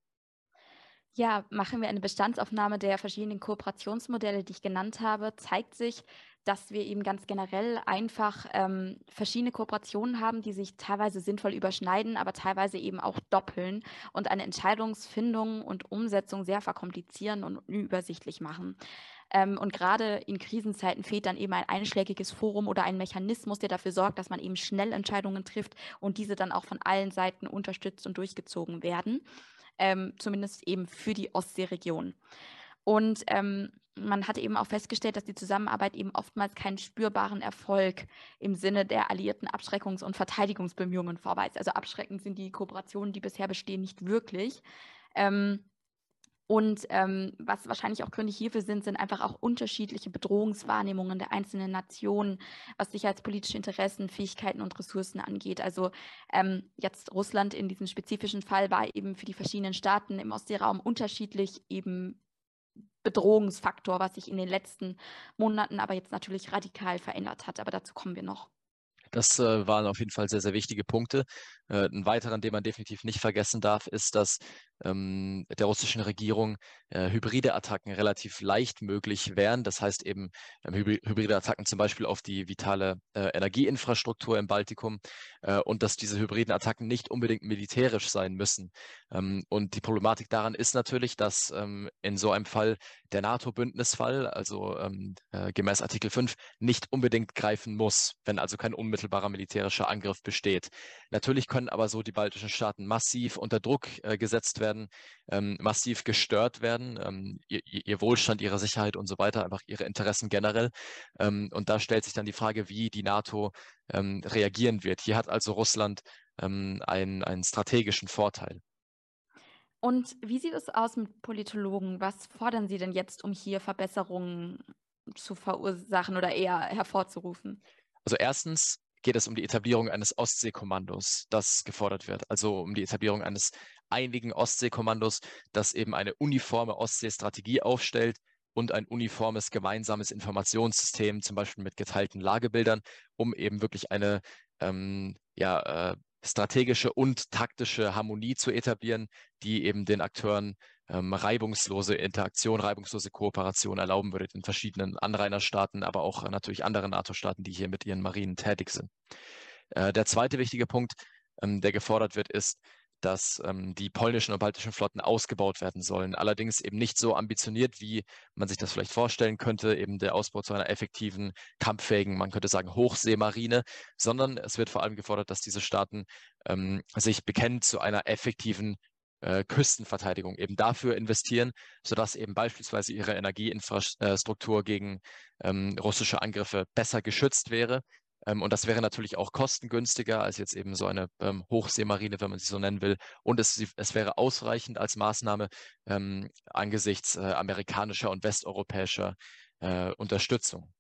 Ja, machen wir eine Bestandsaufnahme der verschiedenen Kooperationsmodelle, die ich genannt habe, zeigt sich, dass wir eben ganz generell einfach ähm, verschiedene Kooperationen haben, die sich teilweise sinnvoll überschneiden, aber teilweise eben auch doppeln und eine Entscheidungsfindung und Umsetzung sehr verkomplizieren und unübersichtlich machen. Ähm, und gerade in Krisenzeiten fehlt dann eben ein einschlägiges Forum oder ein Mechanismus, der dafür sorgt, dass man eben schnell Entscheidungen trifft und diese dann auch von allen Seiten unterstützt und durchgezogen werden, ähm, zumindest eben für die Ostseeregion. Und ähm, man hat eben auch festgestellt, dass die Zusammenarbeit eben oftmals keinen spürbaren Erfolg im Sinne der alliierten Abschreckungs- und Verteidigungsbemühungen vorweist. Also abschreckend sind die Kooperationen, die bisher bestehen, nicht wirklich. Ähm, und ähm, was wahrscheinlich auch Gründe hierfür sind, sind einfach auch unterschiedliche Bedrohungswahrnehmungen der einzelnen Nationen, was sicherheitspolitische Interessen, Fähigkeiten und Ressourcen angeht. Also ähm, jetzt Russland in diesem spezifischen Fall war eben für die verschiedenen Staaten im Ostseeraum unterschiedlich eben Bedrohungsfaktor, was sich in den letzten Monaten aber jetzt natürlich radikal verändert hat. Aber dazu kommen wir noch. Das äh, waren auf jeden Fall sehr, sehr wichtige Punkte. Äh, ein weiterer, den man definitiv nicht vergessen darf, ist, dass ähm, der russischen Regierung äh, hybride Attacken relativ leicht möglich wären. Das heißt eben ähm, hybride Attacken zum Beispiel auf die vitale äh, Energieinfrastruktur im Baltikum äh, und dass diese hybriden Attacken nicht unbedingt militärisch sein müssen. Ähm, und die Problematik daran ist natürlich, dass ähm, in so einem Fall der NATO-Bündnisfall, also ähm, äh, gemäß Artikel 5, nicht unbedingt greifen muss, wenn also kein unmittelbarer militärischer Angriff besteht. Natürlich können aber so die baltischen Staaten massiv unter Druck äh, gesetzt werden, ähm, massiv gestört werden, ähm, ihr, ihr, Wohlstand, ihre Sicherheit und so weiter, einfach ihre Interessen generell. Ähm, und da stellt sich dann die Frage, wie die NATO ähm, reagieren wird. Hier hat also Russland ähm, einen, einen strategischen Vorteil. Und wie sieht es aus mit Politologen? Was fordern Sie denn jetzt, um hier Verbesserungen zu verursachen oder eher hervorzurufen? Also erstens geht es um die Etablierung eines Ostseekommandos, das gefordert wird. Also um die Etablierung eines einigen Ostseekommandos, das eben eine uniforme Ostseestrategie aufstellt und ein uniformes gemeinsames Informationssystem, zum Beispiel mit geteilten Lagebildern, um eben wirklich eine ähm, ja, äh, strategische und taktische Harmonie zu etablieren, die eben den Akteuren ähm, reibungslose Interaktion, reibungslose Kooperation erlauben würde in verschiedenen Anrainerstaaten, aber auch natürlich anderen NATO-Staaten, die hier mit ihren Marinen tätig sind. Äh, der zweite wichtige Punkt, ähm, der gefordert wird, ist, dass ähm, die polnischen und baltischen Flotten ausgebaut werden sollen. Allerdings eben nicht so ambitioniert, wie man sich das vielleicht vorstellen könnte, eben der Ausbau zu einer effektiven, kampffähigen, man könnte sagen, Hochseemarine, sondern es wird vor allem gefordert, dass diese Staaten ähm, sich bekennen zu einer effektiven äh, Küstenverteidigung, eben dafür investieren, sodass eben beispielsweise ihre Energieinfrastruktur gegen ähm, russische Angriffe besser geschützt wäre ähm, und das wäre natürlich auch kostengünstiger als jetzt eben so eine ähm, Hochseemarine, wenn man sie so nennen will. Und es, es wäre ausreichend als Maßnahme ähm, angesichts äh, amerikanischer und westeuropäischer äh, Unterstützung.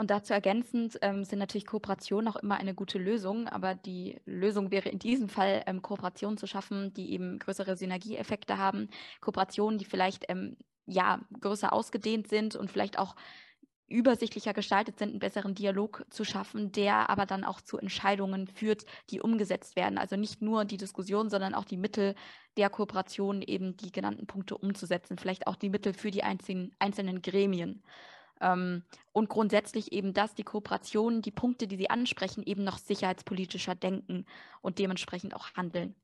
Und dazu ergänzend ähm, sind natürlich Kooperationen auch immer eine gute Lösung, aber die Lösung wäre in diesem Fall, ähm, Kooperationen zu schaffen, die eben größere Synergieeffekte haben, Kooperationen, die vielleicht ähm, ja größer ausgedehnt sind und vielleicht auch übersichtlicher gestaltet sind, einen besseren Dialog zu schaffen, der aber dann auch zu Entscheidungen führt, die umgesetzt werden. Also nicht nur die Diskussion, sondern auch die Mittel der Kooperation, eben die genannten Punkte umzusetzen, vielleicht auch die Mittel für die einzelnen, einzelnen Gremien. Ähm, und grundsätzlich eben, dass die Kooperationen, die Punkte, die sie ansprechen, eben noch sicherheitspolitischer denken und dementsprechend auch handeln.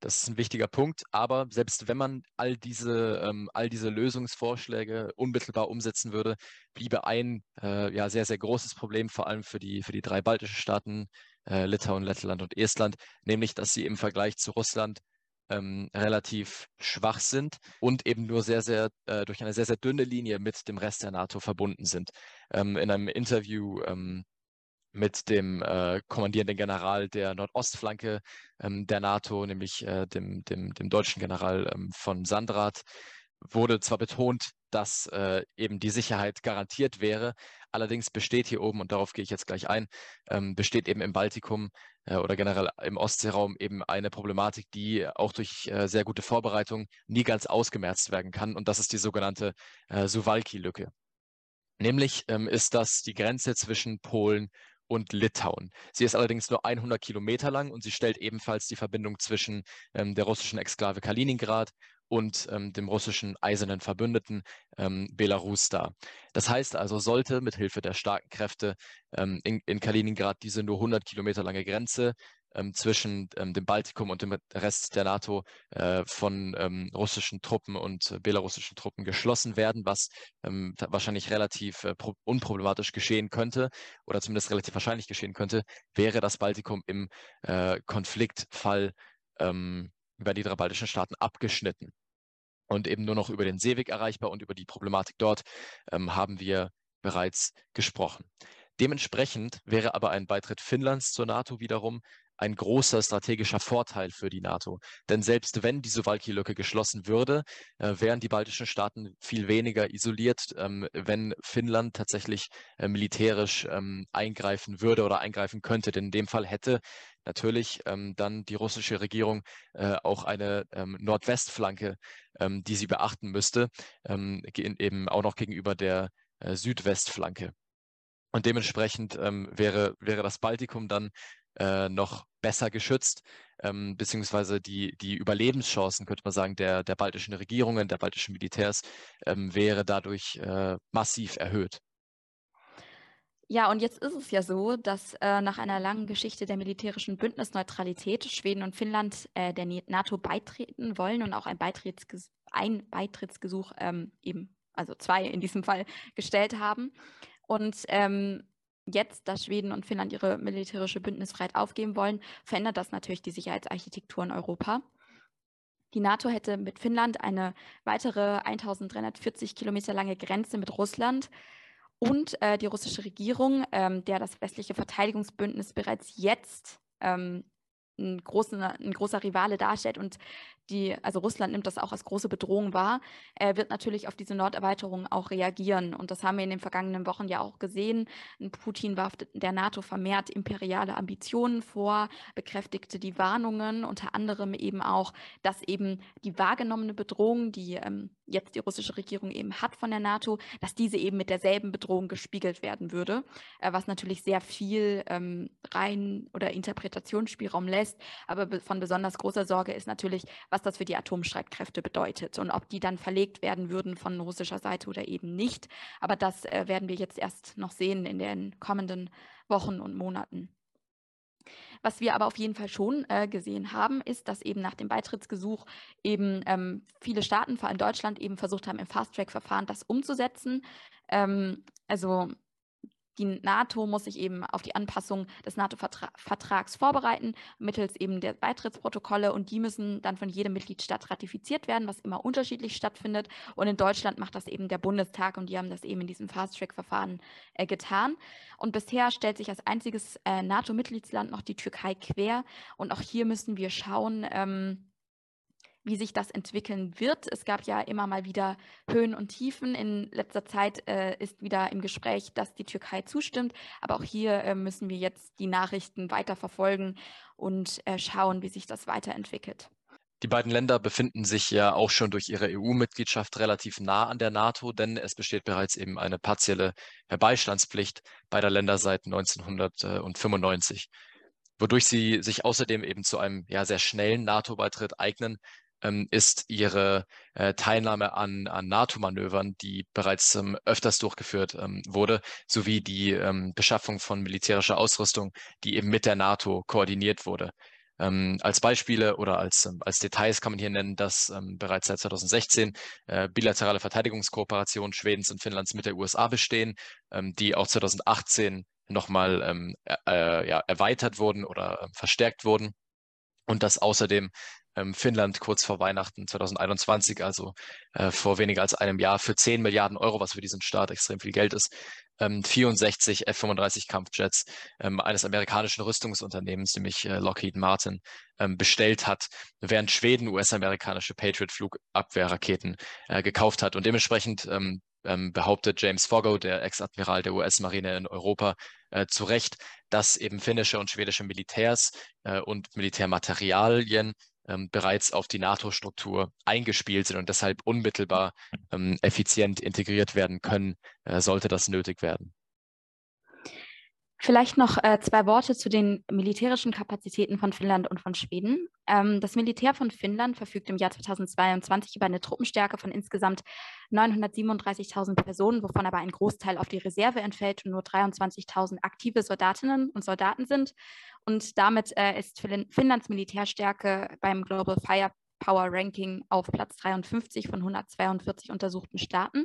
Das ist ein wichtiger Punkt. Aber selbst wenn man all diese, ähm, all diese Lösungsvorschläge unmittelbar umsetzen würde, bliebe ein äh, ja, sehr, sehr großes Problem, vor allem für die, für die drei baltischen Staaten, äh, Litauen, Lettland und Estland, nämlich dass sie im Vergleich zu Russland ähm, relativ schwach sind und eben nur sehr, sehr äh, durch eine sehr, sehr dünne Linie mit dem Rest der NATO verbunden sind. Ähm, in einem Interview ähm, mit dem äh, kommandierenden General der Nordostflanke ähm, der NATO, nämlich äh, dem, dem, dem deutschen General ähm, von Sandrat, wurde zwar betont, dass äh, eben die Sicherheit garantiert wäre, allerdings besteht hier oben, und darauf gehe ich jetzt gleich ein, ähm, besteht eben im Baltikum äh, oder generell im Ostseeraum eben eine Problematik, die auch durch äh, sehr gute Vorbereitung nie ganz ausgemerzt werden kann, und das ist die sogenannte äh, Suwalki-Lücke. Nämlich ähm, ist das die Grenze zwischen Polen und Litauen. Sie ist allerdings nur 100 Kilometer lang und sie stellt ebenfalls die Verbindung zwischen ähm, der russischen Exklave Kaliningrad und ähm, dem russischen eisernen Verbündeten ähm, Belarus dar. Das heißt also, sollte mit Hilfe der starken Kräfte ähm, in, in, Kaliningrad diese nur 100 Kilometer lange Grenze ähm, zwischen ähm, dem Baltikum und dem Rest der NATO äh, von ähm, russischen Truppen und äh, belarussischen Truppen geschlossen werden, was wahrscheinlich relativ äh, unproblematisch geschehen könnte oder zumindest relativ wahrscheinlich geschehen könnte, wäre das Baltikum im äh, Konfliktfall ähm, über die drei baltischen Staaten abgeschnitten und eben nur noch über den Seeweg erreichbar und über die Problematik dort ähm, haben wir bereits gesprochen. Dementsprechend wäre aber ein Beitritt Finnlands zur NATO wiederum ein großer strategischer Vorteil für die NATO. Denn selbst wenn die Suwalki-Lücke geschlossen würde, äh, wären die baltischen Staaten viel weniger isoliert, ähm, wenn Finnland tatsächlich äh, militärisch ähm, eingreifen würde oder eingreifen könnte. Denn in dem Fall hätte natürlich ähm, dann die russische Regierung äh, auch eine ähm, Nordwestflanke, ähm, die sie beachten müsste, ähm, eben auch noch gegenüber der äh, Südwestflanke. Und dementsprechend wäre, wäre das Baltikum dann äh, noch besser geschützt, ähm, beziehungsweise die, die Überlebenschancen, könnte man sagen, der, der baltischen Regierungen, der baltischen Militärs ähm, wäre dadurch äh, massiv erhöht. Ja, und jetzt ist es ja so, dass äh, nach einer langen Geschichte der militärischen Bündnisneutralität Schweden und Finnland äh, der NATO beitreten wollen und auch ein, Beitrittsges ein Beitrittsgesuch ähm, eben, also zwei in diesem Fall, gestellt haben. Und ähm, jetzt, dass Schweden und Finnland ihre militärische Bündnisfreiheit aufgeben wollen, verändert das natürlich die Sicherheitsarchitektur in Europa. Die NATO hätte mit Finnland eine weitere 1340 Kilometer lange Grenze mit Russland und äh, die russische Regierung, ähm, der das westliche Verteidigungsbündnis bereits jetzt ähm, ein, großen, ein großer Rivale darstellt und die, also Russland nimmt das auch als große Bedrohung wahr, äh, wird natürlich auf diese Norderweiterung auch reagieren. Und das haben wir in den vergangenen Wochen ja auch gesehen. Putin warf der NATO vermehrt imperiale Ambitionen vor, bekräftigte die Warnungen, unter anderem eben auch, dass eben die wahrgenommene Bedrohung, die ähm, jetzt die russische Regierung eben hat von der NATO, dass diese eben mit derselben Bedrohung gespiegelt werden würde, äh, was natürlich sehr viel ähm, rein oder Interpretationsspielraum lässt. Aber von besonders großer Sorge ist natürlich, was das für die Atomstreitkräfte bedeutet und ob die dann verlegt werden würden von russischer Seite oder eben nicht. Aber das äh, werden wir jetzt erst noch sehen in den kommenden Wochen und Monaten. Was wir aber auf jeden Fall schon äh, gesehen haben, ist, dass eben nach dem Beitrittsgesuch eben ähm, viele Staaten, vor allem Deutschland, eben versucht haben, im Fast-Track-Verfahren das umzusetzen. Ähm, also die NATO muss sich eben auf die Anpassung des NATO-Vertrags vorbereiten, mittels eben der Beitrittsprotokolle und die müssen dann von jedem Mitgliedstaat ratifiziert werden, was immer unterschiedlich stattfindet. Und in Deutschland macht das eben der Bundestag und die haben das eben in diesem Fast-Track-Verfahren äh, getan. Und bisher stellt sich als einziges äh, NATO-Mitgliedsland noch die Türkei quer. Und auch hier müssen wir schauen, ähm, wie sich das entwickeln wird. Es gab ja immer mal wieder Höhen und Tiefen. In letzter Zeit äh, ist wieder im Gespräch, dass die Türkei zustimmt. Aber auch hier äh, müssen wir jetzt die Nachrichten weiter verfolgen und äh, schauen, wie sich das weiterentwickelt. Die beiden Länder befinden sich ja auch schon durch ihre EU-Mitgliedschaft relativ nah an der NATO, denn es besteht bereits eben eine partielle Beistandspflicht beider Länder seit 1995 wodurch sie sich außerdem eben zu einem ja, sehr schnellen NATO-Beitritt eignen, ähm, ist ihre äh, Teilnahme an, an NATO-Manövern, die bereits ähm, öfters durchgeführt ähm, wurde, sowie die Beschaffung von militärischer Ausrüstung, die eben mit der NATO koordiniert wurde. Ähm, als Beispiele oder als, ähm, als Details kann man hier nennen, dass ähm, bereits seit 2016 äh, bilaterale Verteidigungskooperationen Schwedens und Finnlands mit der USA bestehen, die auch 2018 nochmal äh, ja, erweitert wurden oder verstärkt wurden und dass außerdem ähm, Finnland kurz vor Weihnachten 2021, also äh, vor weniger als einem Jahr, für 10 Milliarden Euro, was für diesen Staat extrem viel Geld ist, ähm, 64 F-35 Kampfjets ähm, eines amerikanischen Rüstungsunternehmens, nämlich äh, Lockheed Martin, ähm, bestellt hat, während Schweden US-amerikanische Patriot-Flugabwehrraketen äh, gekauft hat. Und dementsprechend ähm, ähm, behauptet James Foggo, der Ex-Admiral der US-Marine in Europa, äh, zu Recht, dass eben finnische und schwedische Militärs äh, und Militärmaterialien ähm, bereits auf die NATO-Struktur eingespielt sind und deshalb unmittelbar ähm, effizient integriert werden können, äh, sollte das nötig werden. Vielleicht noch äh, zwei Worte zu den militärischen Kapazitäten von Finnland und von Schweden. Ähm, das Militär von Finnland verfügt im Jahr 2022 über eine Truppenstärke von insgesamt 937.000 Personen, wovon aber ein Großteil auf die Reserve entfällt und nur 23.000 aktive Soldatinnen und Soldaten sind. Und damit äh, ist Finnlands Militärstärke beim Global Firepower Ranking auf Platz 53 von 142 untersuchten Staaten.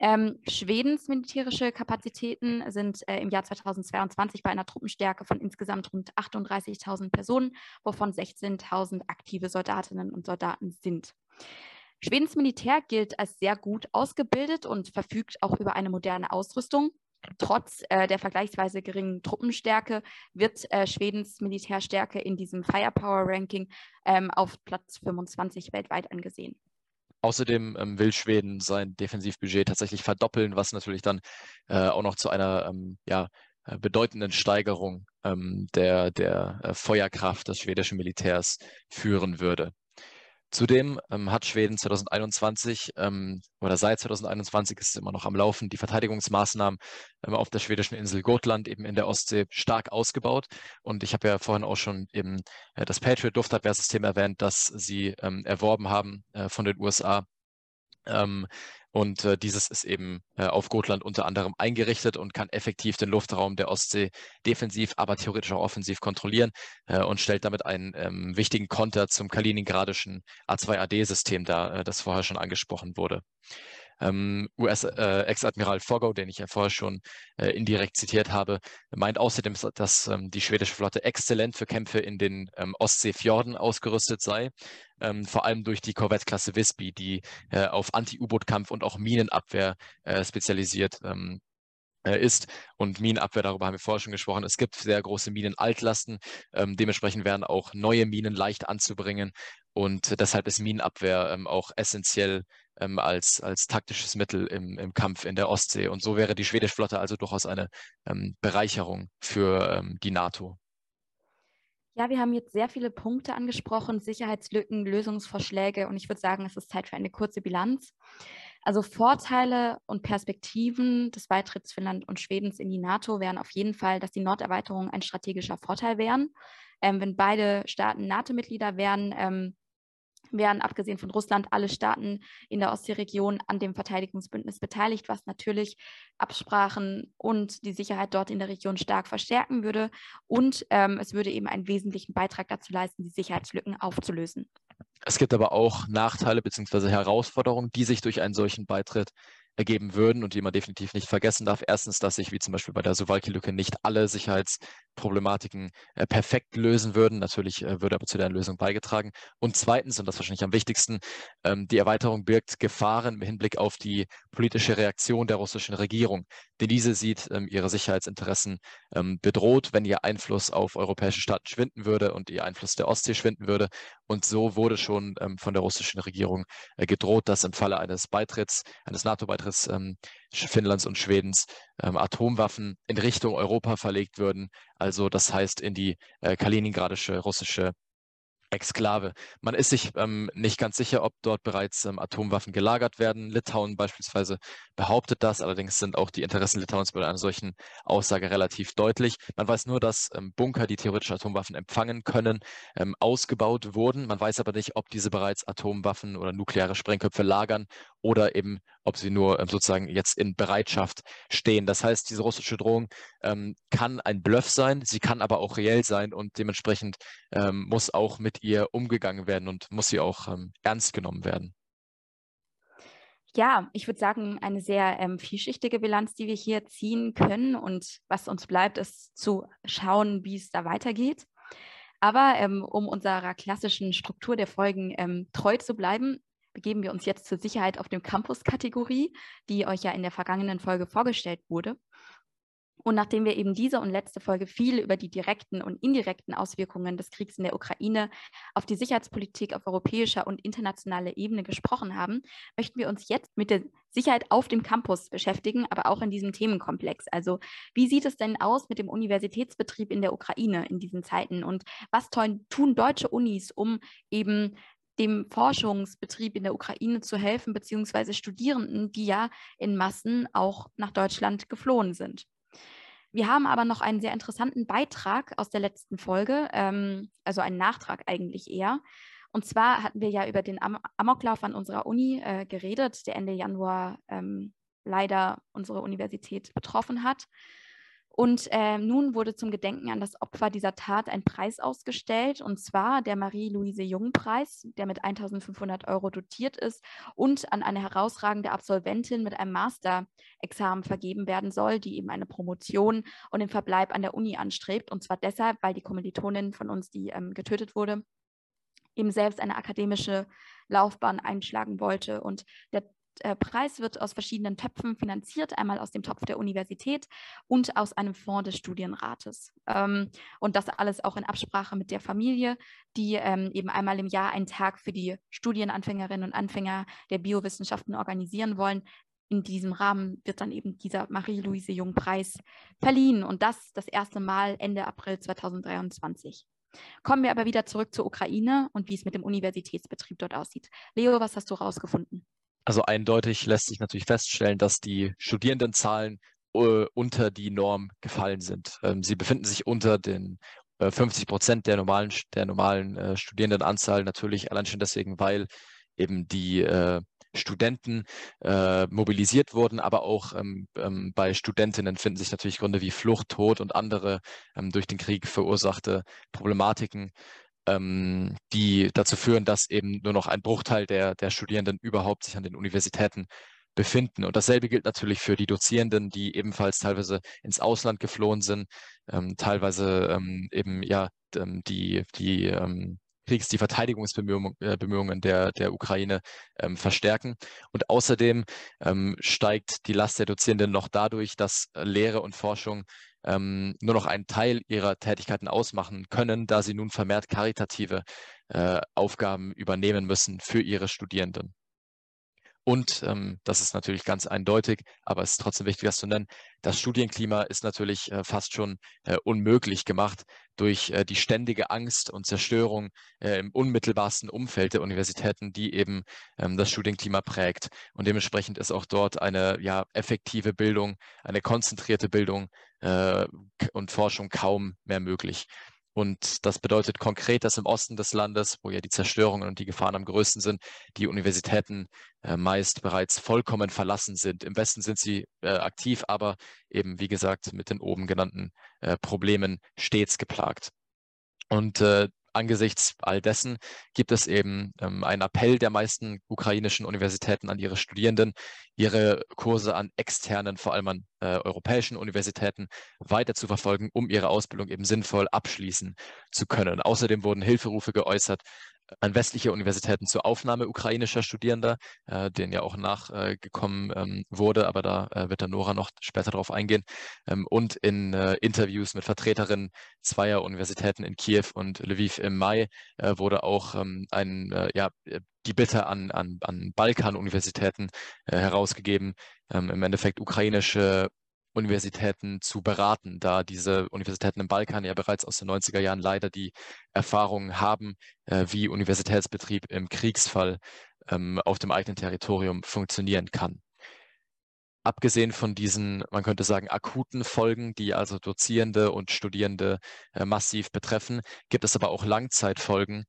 Ähm, Schwedens militärische Kapazitäten sind äh, im Jahr 2022 bei einer Truppenstärke von insgesamt rund 38.000 Personen, wovon 16.000 aktive Soldatinnen und Soldaten sind. Schwedens Militär gilt als sehr gut ausgebildet und verfügt auch über eine moderne Ausrüstung. Trotz äh, der vergleichsweise geringen Truppenstärke wird äh, Schwedens Militärstärke in diesem Firepower-Ranking ähm, auf Platz 25 weltweit angesehen. Außerdem ähm, will Schweden sein Defensivbudget tatsächlich verdoppeln, was natürlich dann äh, auch noch zu einer ähm, ja, äh, bedeutenden Steigerung ähm, der, der äh, Feuerkraft des schwedischen Militärs führen würde. Zudem ähm, hat Schweden 2021 ähm, oder seit 2021 ist es immer noch am Laufen, die Verteidigungsmaßnahmen ähm, auf der schwedischen Insel Gotland eben in der Ostsee stark ausgebaut. Und ich habe ja vorhin auch schon eben äh, das Patriot Luftabwehrsystem erwähnt, das sie ähm, erworben haben äh, von den USA. Ähm, und äh, dieses ist eben äh, auf Gotland unter anderem eingerichtet und kann effektiv den Luftraum der Ostsee defensiv, aber theoretisch auch offensiv kontrollieren äh, und stellt damit einen ähm, wichtigen Konter zum kaliningradischen A2AD-System dar, äh, das vorher schon angesprochen wurde. Ähm, US-Ex-Admiral äh, Foggo, den ich ja vorher schon äh, indirekt zitiert habe, meint außerdem, dass ähm, die schwedische Flotte exzellent für Kämpfe in den ähm, Ostseefjorden ausgerüstet sei, ähm, vor allem durch die Korvettklasse Visby, die äh, auf Anti-U-Boot-Kampf und auch Minenabwehr äh, spezialisiert ähm, äh, ist. Und Minenabwehr, darüber haben wir vorher schon gesprochen. Es gibt sehr große Minenaltlasten. Ähm, dementsprechend werden auch neue Minen leicht anzubringen. Und deshalb ist Minenabwehr ähm, auch essentiell ähm, als, als taktisches Mittel im, im Kampf in der Ostsee. Und so wäre die schwedische Flotte also durchaus eine ähm, Bereicherung für ähm, die NATO. Ja, wir haben jetzt sehr viele Punkte angesprochen, Sicherheitslücken, Lösungsvorschläge und ich würde sagen, es ist Zeit für eine kurze Bilanz. Also Vorteile und Perspektiven des Beitritts Finnland und Schwedens in die NATO wären auf jeden Fall, dass die Norderweiterung ein strategischer Vorteil wären. Ähm, wenn beide Staaten NATO-Mitglieder wären, ähm, wären abgesehen von Russland alle Staaten in der Ostseeregion an dem Verteidigungsbündnis beteiligt, was natürlich Absprachen und die Sicherheit dort in der Region stark verstärken würde. Und ähm, es würde eben einen wesentlichen Beitrag dazu leisten, die Sicherheitslücken aufzulösen. Es gibt aber auch Nachteile bzw. Herausforderungen, die sich durch einen solchen Beitritt ergeben würden und die man definitiv nicht vergessen darf. Erstens, dass sich wie zum Beispiel bei der Suwalki-Lücke nicht alle Sicherheitsproblematiken äh, perfekt lösen würden. Natürlich äh, würde aber zu der Lösung beigetragen. Und zweitens, und das wahrscheinlich am wichtigsten, ähm, die Erweiterung birgt Gefahren im Hinblick auf die politische Reaktion der russischen Regierung. Denn diese sieht ähm, ihre Sicherheitsinteressen ähm, bedroht, wenn ihr Einfluss auf europäische Staaten schwinden würde und ihr Einfluss der Ostsee schwinden würde. Und so wurde schon ähm, von der russischen Regierung äh, gedroht, dass im Falle eines Beitritts, eines NATO-Beitritts ähm, Finnlands und Schwedens ähm, Atomwaffen in Richtung Europa verlegt würden. Also das heißt in die äh, kaliningradische russische Exklave. Man ist sich ähm, nicht ganz sicher, ob dort bereits ähm, Atomwaffen gelagert werden. Litauen beispielsweise behauptet das, allerdings sind auch die Interessen Litauens bei einer solchen Aussage relativ deutlich. Man weiß nur, dass ähm, Bunker, die theoretisch Atomwaffen empfangen können, ähm, ausgebaut wurden. Man weiß aber nicht, ob diese bereits Atomwaffen oder nukleare Sprengköpfe lagern oder eben, ob sie nur ähm, sozusagen jetzt in Bereitschaft stehen. Das heißt, diese russische Drohung ähm, kann ein Bluff sein, sie kann aber auch reell sein und dementsprechend ähm, muss auch mit ihr umgegangen werden und muss sie auch ähm, ernst genommen werden. Ja, ich würde sagen, eine sehr ähm, vielschichtige Bilanz, die wir hier ziehen können. Und was uns bleibt, ist zu schauen, wie es da weitergeht. Aber ähm, um unserer klassischen Struktur der Folgen ähm, treu zu bleiben, begeben wir uns jetzt zur Sicherheit auf dem Campus-Kategorie, die euch ja in der vergangenen Folge vorgestellt wurde. Und nachdem wir eben diese und letzte Folge viel über die direkten und indirekten Auswirkungen des Kriegs in der Ukraine auf die Sicherheitspolitik auf europäischer und internationaler Ebene gesprochen haben, möchten wir uns jetzt mit der Sicherheit auf dem Campus beschäftigen, aber auch in diesem Themenkomplex. Also wie sieht es denn aus mit dem Universitätsbetrieb in der Ukraine in diesen Zeiten und was tun deutsche Unis, um eben dem Forschungsbetrieb in der Ukraine zu helfen, beziehungsweise Studierenden, die ja in Massen auch nach Deutschland geflohen sind. Wir haben aber noch einen sehr interessanten Beitrag aus der letzten Folge, ähm, also einen Nachtrag eigentlich eher. Und zwar hatten wir ja über den Am Amoklauf an unserer Uni äh, geredet, der Ende Januar ähm, leider unsere Universität betroffen hat. Und äh, nun wurde zum Gedenken an das Opfer dieser Tat ein Preis ausgestellt, und zwar der Marie-Louise-Jung-Preis, der mit 1500 Euro dotiert ist und an eine herausragende Absolventin mit einem Master-Examen vergeben werden soll, die eben eine Promotion und den Verbleib an der Uni anstrebt. Und zwar deshalb, weil die Kommilitonin von uns, die ähm, getötet wurde, eben selbst eine akademische Laufbahn einschlagen wollte. Und der äh, Preis wird aus verschiedenen Töpfen finanziert, einmal aus dem Topf der Universität und aus einem Fonds des Studienrates. Ähm, und das alles auch in Absprache mit der Familie, die ähm, eben einmal im Jahr einen Tag für die Studienanfängerinnen und Anfänger der Biowissenschaften organisieren wollen. In diesem Rahmen wird dann eben dieser Marie-Louise Jung-Preis verliehen und das das erste Mal Ende April 2023. Kommen wir aber wieder zurück zur Ukraine und wie es mit dem Universitätsbetrieb dort aussieht. Leo, was hast du rausgefunden? Also eindeutig lässt sich natürlich feststellen, dass die Studierendenzahlen äh, unter die Norm gefallen sind. Ähm, sie befinden sich unter den 50 äh, Prozent der normalen, der normalen äh, Studierendenanzahl, natürlich allein schon deswegen, weil eben die äh, Studenten äh, mobilisiert wurden, aber auch ähm, ähm, bei Studentinnen finden sich natürlich Gründe wie Flucht, Tod und andere ähm, durch den Krieg verursachte Problematiken, ähm, die dazu führen, dass eben nur noch ein Bruchteil der, der Studierenden überhaupt sich an den Universitäten befinden. Und dasselbe gilt natürlich für die Dozierenden, die ebenfalls teilweise ins Ausland geflohen sind, ähm, teilweise ähm, eben ja die, die Kriegs die Verteidigungsbemühungen äh, der, der Ukraine ähm, verstärken. Und außerdem ähm, steigt die Last der Dozierenden noch dadurch, dass Lehre und Forschung ähm, nur noch einen Teil ihrer Tätigkeiten ausmachen können, da sie nun vermehrt karitative äh, Aufgaben übernehmen müssen für ihre Studierenden. Und ähm, das ist natürlich ganz eindeutig, aber es ist trotzdem wichtig, das zu nennen. Das Studienklima ist natürlich äh, fast schon äh, unmöglich gemacht durch äh, die ständige Angst und Zerstörung äh, im unmittelbarsten Umfeld der Universitäten, die eben ähm, das Studienklima prägt. Und dementsprechend ist auch dort eine ja, effektive Bildung, eine konzentrierte Bildung äh, und Forschung kaum mehr möglich. Und das bedeutet konkret, dass im Osten des Landes, wo ja die Zerstörungen und die Gefahren am größten sind, die Universitäten äh, meist bereits vollkommen verlassen sind. Im Westen sind sie äh, aktiv, aber eben, wie gesagt, mit den oben genannten äh, Problemen stets geplagt. Und äh, angesichts all dessen gibt es eben ähm, einen Appell der meisten ukrainischen Universitäten an ihre Studierenden, ihre Kurse an externen, vor allem an äh, europäischen Universitäten weiter zu verfolgen, um ihre Ausbildung eben sinnvoll abschließen zu können. Außerdem wurden Hilferufe geäußert an westliche Universitäten zur Aufnahme ukrainischer Studierender, äh, denen ja auch nachgekommen äh, ähm, wurde, aber da äh, wird dann Nora noch später darauf eingehen. Ähm, und in äh, Interviews mit Vertreterinnen zweier Universitäten in Kiew und Lviv im Mai äh, wurde auch ähm, ein, äh, ja, die Bitte an, an, an Balkan-Universitäten herausgegeben, im Endeffekt ukrainische Universitäten zu beraten, da diese Universitäten im Balkan ja bereits aus den 90er Jahren leider die Erfahrungen haben, äh, wie Universitätsbetrieb im Kriegsfall ähm, auf dem eigenen Territorium funktionieren kann. Abgesehen von diesen, man könnte sagen, akuten Folgen, die also Dozierende und Studierende äh, massiv betreffen, gibt es aber auch Langzeitfolgen,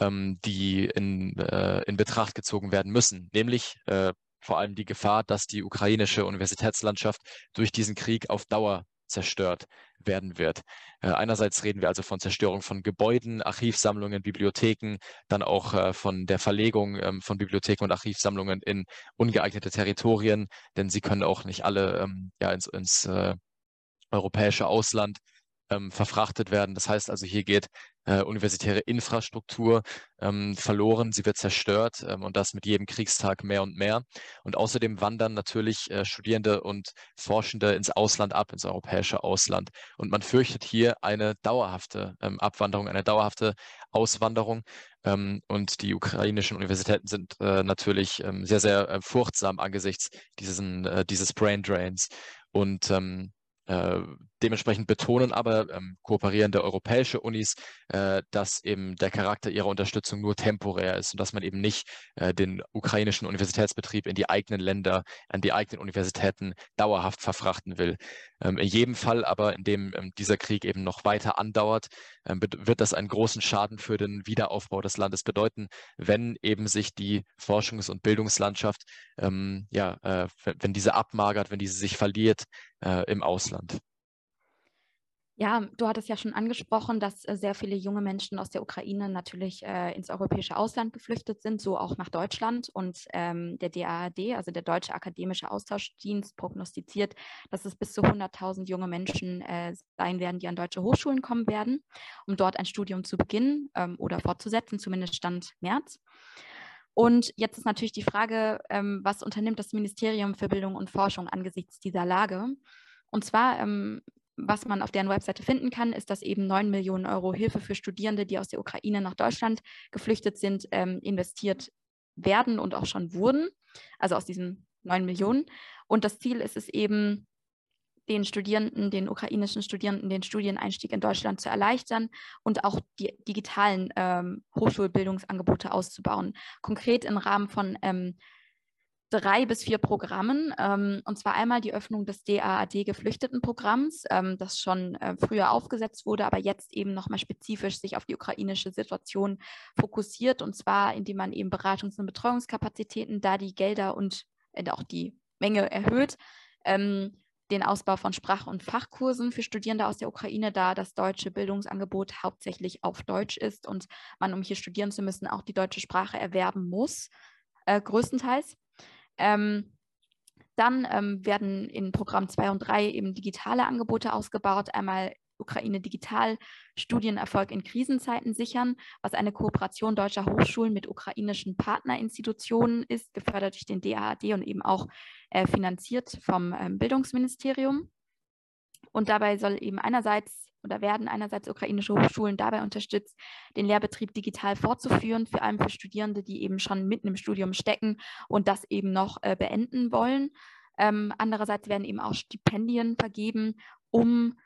ähm, die in, äh, in Betracht gezogen werden müssen, nämlich äh, vor allem die Gefahr, dass die ukrainische Universitätslandschaft durch diesen Krieg auf Dauer zerstört werden wird. Äh, einerseits reden wir also von Zerstörung von Gebäuden, Archivsammlungen, Bibliotheken, dann auch äh, von der Verlegung ähm, von Bibliotheken und Archivsammlungen in ungeeignete Territorien, denn sie können auch nicht alle ähm, ja, ins, ins äh, europäische Ausland ähm, verfrachtet werden. Das heißt also, hier geht äh, universitäre Infrastruktur ähm, verloren, sie wird zerstört ähm, und das mit jedem Kriegstag mehr und mehr. Und außerdem wandern natürlich äh, Studierende und Forschende ins Ausland ab, ins europäische Ausland. Und man fürchtet hier eine dauerhafte ähm, Abwanderung, eine dauerhafte Auswanderung. Ähm, und die ukrainischen Universitäten sind äh, natürlich ähm, sehr, sehr äh, furchtsam angesichts diesen, äh, dieses Brain Drains. Und äh, dementsprechend betonen aber ähm, kooperierende europäische Unis, äh, dass eben der Charakter ihrer Unterstützung nur temporär ist und dass man eben nicht äh, den ukrainischen Universitätsbetrieb in die eigenen Länder, an die eigenen Universitäten dauerhaft verfrachten will. Ähm, in jedem Fall aber, in dem ähm, dieser Krieg eben noch weiter andauert, ähm, wird das einen großen Schaden für den Wiederaufbau des Landes bedeuten, wenn eben sich die Forschungs- und Bildungslandschaft, ähm, ja, äh, wenn diese abmagert, wenn diese sich verliert äh, im Ausland. Ja, du hattest ja schon angesprochen, dass äh, sehr viele junge Menschen aus der Ukraine natürlich äh, ins europäische Ausland geflüchtet sind, so auch nach Deutschland. Und ähm, der DAAD, also der Deutsche Akademische Austauschdienst, prognostiziert, dass es bis zu 100.000 junge Menschen äh, sein werden, die an deutsche Hochschulen kommen werden, um dort ein Studium zu beginnen ähm, oder fortzusetzen, zumindest Stand März. Und jetzt ist natürlich die Frage, ähm, was unternimmt das Ministerium für Bildung und Forschung angesichts dieser Lage? Und zwar ähm, was man auf deren Webseite finden kann, ist, dass eben 9 Millionen Euro Hilfe für Studierende, die aus der Ukraine nach Deutschland geflüchtet sind, ähm, investiert werden und auch schon wurden, also aus diesen 9 Millionen. Und das Ziel ist es eben, den Studierenden, den ukrainischen Studierenden, den Studieneinstieg in Deutschland zu erleichtern und auch die digitalen ähm, Hochschulbildungsangebote auszubauen. Konkret im Rahmen von ähm, drei bis vier Programmen. Ähm, und zwar einmal die Öffnung des DAAD-Geflüchtetenprogramms, ähm, das schon äh, früher aufgesetzt wurde, aber jetzt eben nochmal spezifisch sich auf die ukrainische Situation fokussiert. Und zwar, indem man eben Beratungs- und Betreuungskapazitäten, da die Gelder und äh, auch die Menge erhöht. Ähm, den Ausbau von Sprach- und Fachkursen für Studierende aus der Ukraine, da das deutsche Bildungsangebot hauptsächlich auf Deutsch ist und man, um hier studieren zu müssen, auch die deutsche Sprache erwerben muss, äh, größtenteils. Ähm, dann ähm, werden in Programm 2 und 3 eben digitale Angebote ausgebaut. Einmal Ukraine Digital Studienerfolg in Krisenzeiten sichern, was eine Kooperation deutscher Hochschulen mit ukrainischen Partnerinstitutionen ist, gefördert durch den DAAD und eben auch äh, finanziert vom ähm, Bildungsministerium. Und dabei soll eben einerseits oder werden einerseits ukrainische Hochschulen dabei unterstützt, den Lehrbetrieb digital fortzuführen, vor allem für Studierende, die eben schon mitten im Studium stecken und das eben noch äh, beenden wollen. Ähm, andererseits werden eben auch Stipendien vergeben, um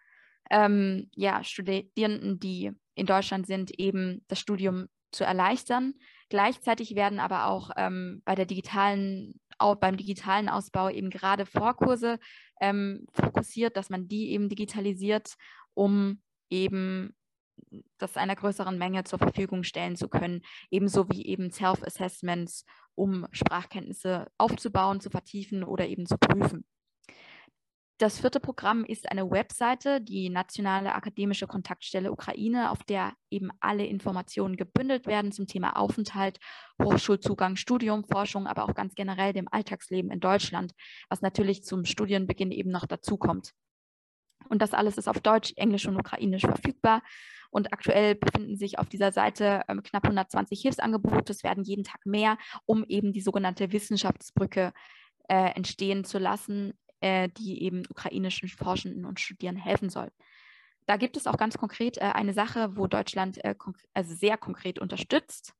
ähm, ja, Studierenden, die in Deutschland sind, eben das Studium zu erleichtern. Gleichzeitig werden aber auch ähm, bei der digitalen, auch beim digitalen Ausbau eben gerade Vorkurse ähm, fokussiert, dass man die eben digitalisiert, um eben das einer größeren Menge zur Verfügung stellen zu können, ebenso wie eben Self-Assessments, um Sprachkenntnisse aufzubauen, zu vertiefen oder eben zu prüfen. Das vierte Programm ist eine Webseite, die Nationale Akademische Kontaktstelle Ukraine, auf der eben alle Informationen gebündelt werden zum Thema Aufenthalt, Hochschulzugang, Studium, Forschung, aber auch ganz generell dem Alltagsleben in Deutschland, was natürlich zum Studienbeginn eben noch dazukommt. Und das alles ist auf Deutsch, Englisch und Ukrainisch verfügbar. Und aktuell befinden sich auf dieser Seite ähm, knapp 120 Hilfsangebote. Es werden jeden Tag mehr, um eben die sogenannte Wissenschaftsbrücke äh, entstehen zu lassen äh, die eben ukrainischen Forschenden und Studierenden helfen soll. Da gibt es auch ganz konkret äh, eine Sache, wo Deutschland äh, also sehr konkret unterstützt.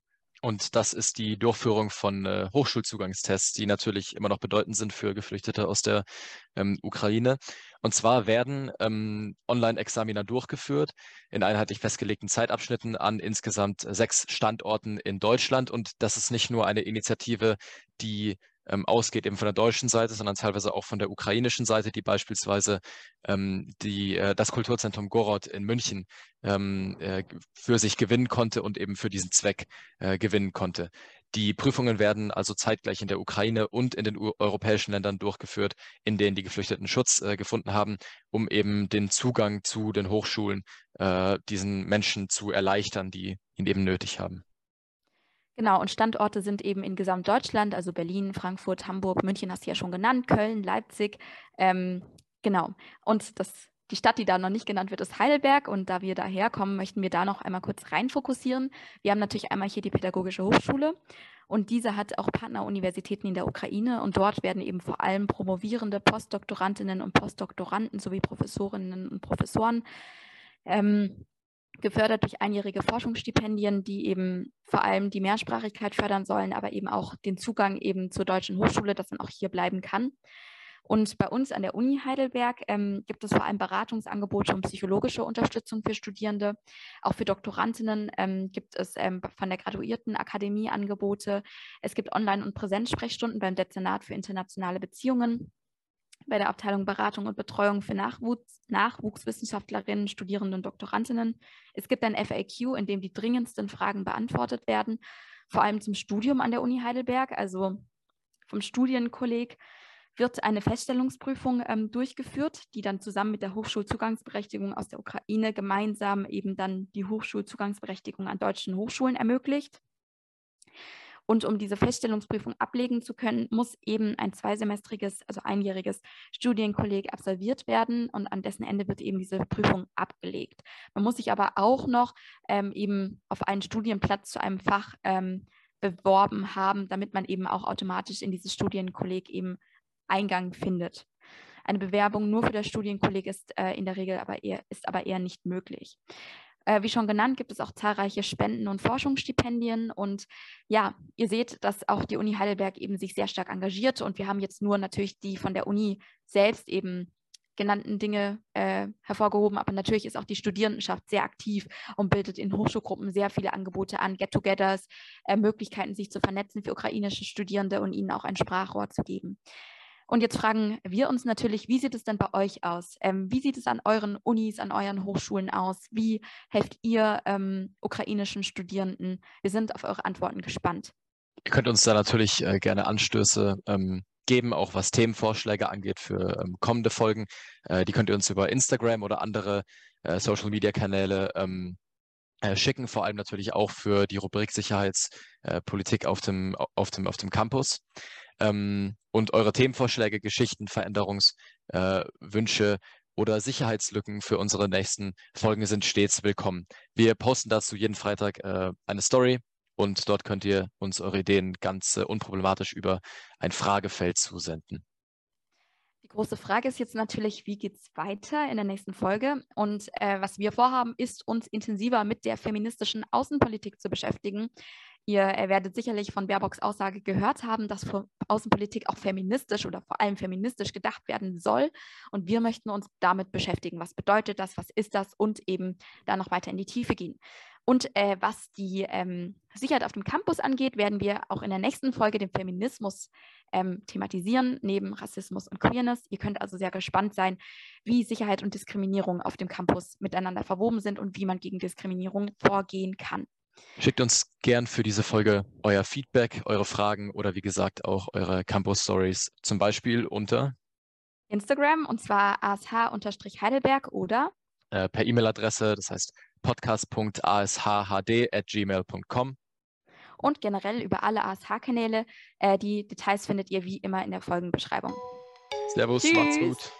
Und das ist die Durchführung von äh, Hochschulzugangstests, die natürlich immer noch bedeutend sind für Geflüchtete aus der ähm, Ukraine. Und zwar werden ähm, Online-Examiner durchgeführt in einheitlich festgelegten Zeitabschnitten an insgesamt sechs Standorten in Deutschland. Und das ist nicht nur eine Initiative, die ähm, ausgeht, eben von der deutschen Seite, sondern teilweise auch von der ukrainischen Seite, die beispielsweise ähm, die, äh, das Kulturzentrum Gorod in München ähm, äh, für sich gewinnen konnte und eben für diesen Zweck äh, gewinnen konnte. Die Prüfungen werden also zeitgleich in der Ukraine und in den europäischen Ländern durchgeführt, in denen die Geflüchteten Schutz äh, gefunden haben, um eben den Zugang zu den Hochschulen äh, diesen Menschen zu erleichtern, die ihn eben nötig haben. Genau, und Standorte sind eben in Gesamtdeutschland, also Berlin, Frankfurt, Hamburg, München hast du ja schon genannt, Köln, Leipzig. Ähm, genau. Und das, die Stadt, die da noch nicht genannt wird, ist Heidelberg. Und da wir daher kommen, möchten wir da noch einmal kurz rein fokussieren. Wir haben natürlich einmal hier die Pädagogische Hochschule. Und diese hat auch Partneruniversitäten in der Ukraine. Und dort werden eben vor allem promovierende Postdoktorandinnen und Postdoktoranden sowie Professorinnen und Professoren ähm, gefördert durch einjährige Forschungsstipendien, die eben vor allem die Mehrsprachigkeit fördern sollen, aber eben auch den Zugang eben zur deutschen Hochschule, dass man auch hier bleiben kann. Und bei uns an der Uni Heidelberg ähm, gibt es vor allem Beratungsangebote und psychologische Unterstützung für Studierende. Auch für Doktorandinnen ähm, gibt es ähm, von der Graduiertenakademie Angebote. Es gibt Online- und Präsenzsprechstunden beim Dezernat für internationale Beziehungen bei der Abteilung Beratung und Betreuung für Nachwuchs, Nachwuchswissenschaftlerinnen, Studierende und Doktorandinnen. Es gibt ein FAQ, in dem die dringendsten Fragen beantwortet werden, vor allem zum Studium an der Uni Heidelberg. Also vom Studienkolleg wird eine Feststellungsprüfung ähm, durchgeführt, die dann zusammen mit der Hochschulzugangsberechtigung aus der Ukraine gemeinsam eben dann die Hochschulzugangsberechtigung an deutschen Hochschulen ermöglicht. Und um diese Feststellungsprüfung ablegen zu können, muss eben ein zweisemestriges, also einjähriges Studienkolleg absolviert werden und an dessen Ende wird eben diese Prüfung abgelegt. Man muss sich aber auch noch ähm, eben auf einen Studienplatz zu einem Fach ähm, beworben haben, damit man eben auch automatisch in dieses Studienkolleg eben Eingang findet. Eine Bewerbung nur für das Studienkolleg ist äh, in der Regel aber eher, ist aber eher nicht möglich. Äh, wie schon genannt, gibt es auch zahlreiche Spenden- und Forschungsstipendien. Und ja, ihr seht, dass auch die Uni Heidelberg eben sich sehr stark engagiert. Und wir haben jetzt nur natürlich die von der Uni selbst eben genannten Dinge äh, hervorgehoben, aber natürlich ist auch die Studierendenschaft sehr aktiv und bildet in Hochschulgruppen sehr viele Angebote an, Get-togethers, äh, Möglichkeiten, sich zu vernetzen für ukrainische Studierende und ihnen auch ein Sprachrohr zu geben. Und jetzt fragen wir uns natürlich, wie sieht es denn bei euch aus? Ähm, wie sieht es an euren Unis, an euren Hochschulen aus? Wie helft ihr ähm, ukrainischen Studierenden? Wir sind auf eure Antworten gespannt. Ihr könnt uns da natürlich äh, gerne Anstöße ähm, geben, auch was Themenvorschläge angeht für ähm, kommende Folgen. Äh, die könnt ihr uns über Instagram oder andere äh, Social-Media-Kanäle ähm, äh, schicken, vor allem natürlich auch für die Rubrik Sicherheitspolitik auf, dem, auf, dem, auf dem Campus. Ähm, und eure Themenvorschläge, Geschichten, Veränderungswünsche äh, oder Sicherheitslücken für unsere nächsten Folgen sind stets willkommen. Wir posten dazu jeden Freitag äh, eine Story und dort könnt ihr uns eure Ideen ganz äh, unproblematisch über ein Fragefeld zusenden. Die große Frage ist jetzt natürlich, wie geht es weiter in der nächsten Folge? Und äh, was wir vorhaben, ist, uns intensiver mit der feministischen Außenpolitik zu beschäftigen. Ihr werdet sicherlich von Baerbocks Aussage gehört haben, dass Außenpolitik auch feministisch oder vor allem feministisch gedacht werden soll. Und wir möchten uns damit beschäftigen. Was bedeutet das? Was ist das? Und eben da noch weiter in die Tiefe gehen. Und äh, was die ähm, Sicherheit auf dem Campus angeht, werden wir auch in der nächsten Folge den Feminismus ähm, thematisieren, neben Rassismus und Queerness. Ihr könnt also sehr gespannt sein, wie Sicherheit und Diskriminierung auf dem Campus miteinander verwoben sind und wie man gegen Diskriminierung vorgehen kann. Schickt uns gern für diese Folge euer Feedback, eure Fragen oder wie gesagt auch eure Campus Stories, zum Beispiel unter Instagram und zwar ash-heidelberg oder äh, per E-Mail-Adresse, das heißt podcast.ashhd.gmail.com. Und generell über alle ASH-Kanäle. Äh, die Details findet ihr wie immer in der Folgenbeschreibung. Servus, Tschüss. macht's gut.